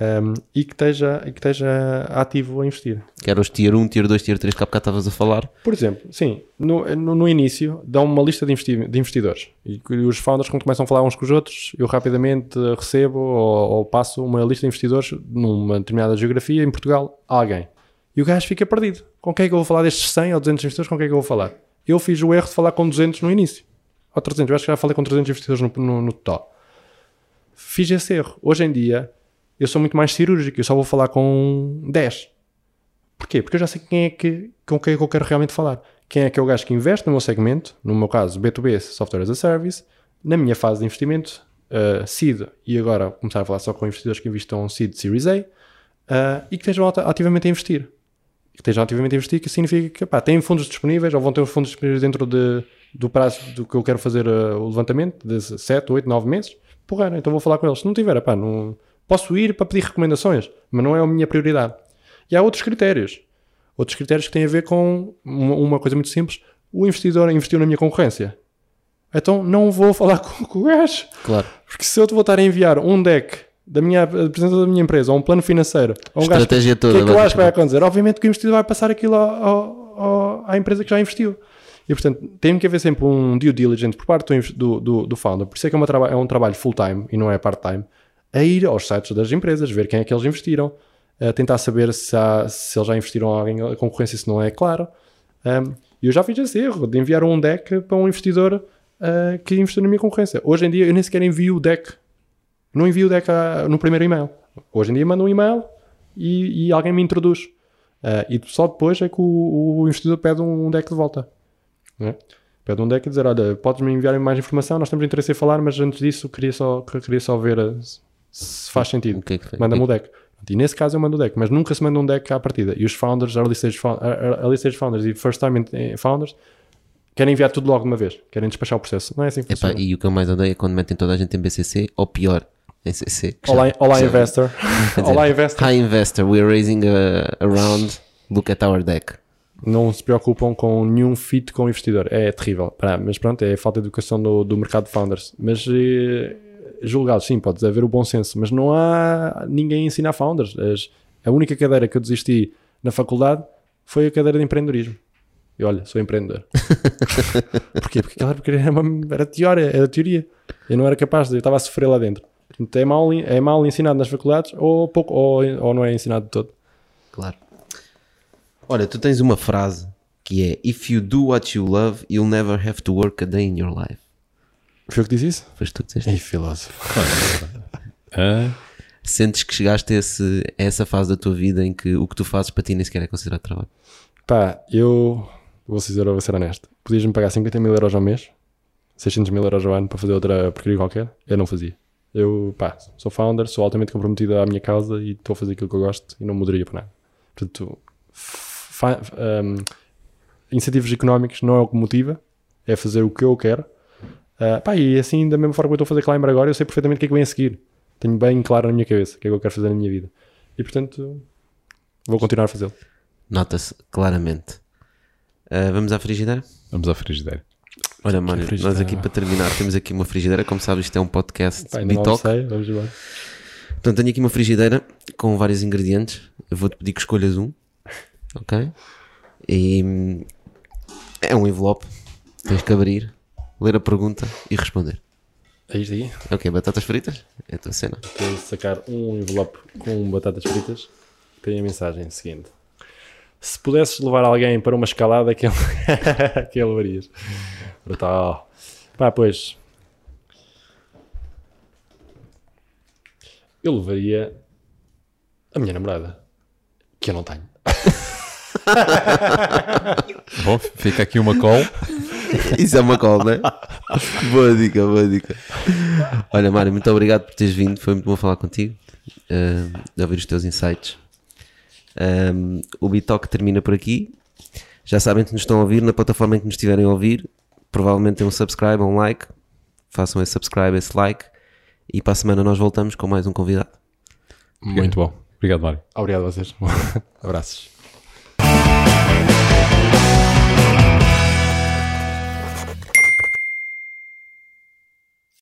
ehm, e, que esteja, e que esteja ativo a investir. Quer os tier 1, tier 2, tier 3 que há bocado estavas a falar. Por exemplo, sim, no, no, no início dão uma lista de, investi- de investidores e que os founders, quando começam a falar uns com os outros, eu rapidamente recebo ou, ou passo uma lista de investidores numa determinada geografia em Portugal a alguém. E o gajo fica perdido. Com quem é que eu vou falar destes 100 ou 200 investidores? Com quem é que eu vou falar? Eu fiz o erro de falar com 200 no início. Ou 300. Eu acho que já falei com 300 investidores no, no, no total. Fiz esse erro. Hoje em dia, eu sou muito mais cirúrgico. Eu só vou falar com 10. Porquê? Porque eu já sei quem é que, com quem é que eu quero realmente falar. Quem é que é o gajo que investe no meu segmento, no meu caso B2B, Software as a Service, na minha fase de investimento, uh, seed, e agora começar a falar só com investidores que investam seed, Series A, uh, e que estejam ativamente a investir. Que estejam ativamente a investir, que significa que pá, têm fundos disponíveis ou vão ter os fundos disponíveis dentro de, do prazo do que eu quero fazer uh, o levantamento, de 7, 8, 9 meses. Porra, então vou falar com eles. Se não tiver, pá, não, posso ir para pedir recomendações, mas não é a minha prioridade. E há outros critérios. Outros critérios que têm a ver com uma, coisa muito simples. O investidor investiu na minha concorrência. Então não vou falar com, com o gajo. Claro. Porque se eu te vou estar a enviar um deck da minha apresentação da minha empresa ou um plano financeiro a um gajo, Estratégia o toda. que é que eu acho que vai acontecer? Obviamente que o investidor vai passar aquilo ao- ao- ao- à empresa que já investiu. E portanto, tem que haver sempre um due diligence por parte do, do, do, founder. Por isso é que é, uma é um trabalho full-time e não é part-time. A ir aos sites das empresas, ver quem é que eles investiram, a tentar saber se, há- se eles já investiram em alguém, a concorrência, se não é claro. Um, eu já fiz esse erro de enviar um deck para um investidor uh, que investiu na minha concorrência. Hoje em dia eu nem sequer envio o deck. Não envio o deck ah, no primeiro e-mail. Hoje em dia mando um e-mail e, e alguém me introduz. Uh, e só depois é que o, o investidor pede um deck de volta. né? Pede um deck e dizer: Olha, podes-me enviar mais informação, nós temos interesse em falar, mas antes disso queria só, queria só ver uh, se faz sentido. O que é? Manda-me o deck. E nesse caso eu mando o deck, mas nunca se manda um deck à partida. E os founders, early stage, found- early stage founders e first time founders querem enviar tudo logo de uma vez, querem despachar o processo. Não é assim que Epá, funciona. e o que eu mais odeio é quando metem toda a gente em BCC, ou pior, em CC. que já- Olá, olá já- investor. Dizer, olá investor. Hi investor, we're raising a, a round, look at our deck. Não se preocupam com nenhum fit com o investidor. É terrível. Pá, mas pronto, é falta de educação do, do mercado de founders. Mas eh, julgados, sim, pode haver o bom senso. Mas não há ninguém a ensinar founders. As- a única cadeira que eu desisti na faculdade foi a cadeira de empreendedorismo. E olha, sou empreendedor. Porquê? Porque aquela porcaria era, uma, era, teoria, era teoria. Eu não era capaz, de, eu estava a sofrer lá dentro. Portanto, é mal, é mal ensinado nas faculdades ou, pouco, ou, ou não é ensinado de todo. Claro. Olha, tu tens uma frase que é If you do what you love, you'll never have to work a day in your life. Foi o que disse isso? Foste tu que disseste. Ei, filósofo. Ah, Sentes que chegaste a, esse, a essa fase da tua vida em que o que tu fazes para ti nem sequer é considerado trabalho? Pá, eu vou dizer, vou ser honesto. Podias-me pagar 50 mil euros ao mês, 600 mil euros ao ano para fazer outra porcaria qualquer, eu não fazia. Eu, pá, sou founder, sou altamente comprometido à minha causa e estou a fazer aquilo que eu gosto e não mudaria para nada. Portanto, um, incentivos económicos não é o que motiva, é fazer o que eu quero. Ah, pá, e assim, da mesma forma que eu estou a fazer climber agora, eu sei perfeitamente o que é que vem a seguir. Tenho bem claro na minha cabeça o que é que eu quero fazer na minha vida. E portanto, vou continuar a fazê-lo. Nota-se claramente. Ah, vamos à frigideira? Vamos à frigideira. Olha, Mário, frigideira? nós aqui para terminar temos aqui uma frigideira. Como sabes, isto é um podcast não Bitalk. sei, vamos embora. Portanto, tenho aqui uma frigideira com vários ingredientes. Eu vou-te pedir que escolhas um. Ok? E hum, é um envelope. Tens que abrir, ler a pergunta e responder. É isto aí. Ok, batatas fritas? É a tua cena. Vou sacar um envelope com batatas fritas. Tem a mensagem seguinte: Se pudesses levar alguém para uma escalada, que que levarias? Brutal. Pá, pois. Eu levaria a minha namorada, que eu não tenho. Bom, fica aqui uma call. Isso é uma call, não é? boa dica, boa dica. Olha, Mário, muito obrigado por teres vindo. Foi muito bom falar contigo. Uh, de ouvir os teus insights. Um, o Bitalk termina por aqui. Já sabem que nos estão a ouvir na plataforma em que nos estiverem a ouvir. Provavelmente tem um subscribe, um like. Façam esse subscribe, esse like. E para a semana nós voltamos com mais um convidado. Muito bom. Obrigado, Mário. Obrigado a vocês. Abraços.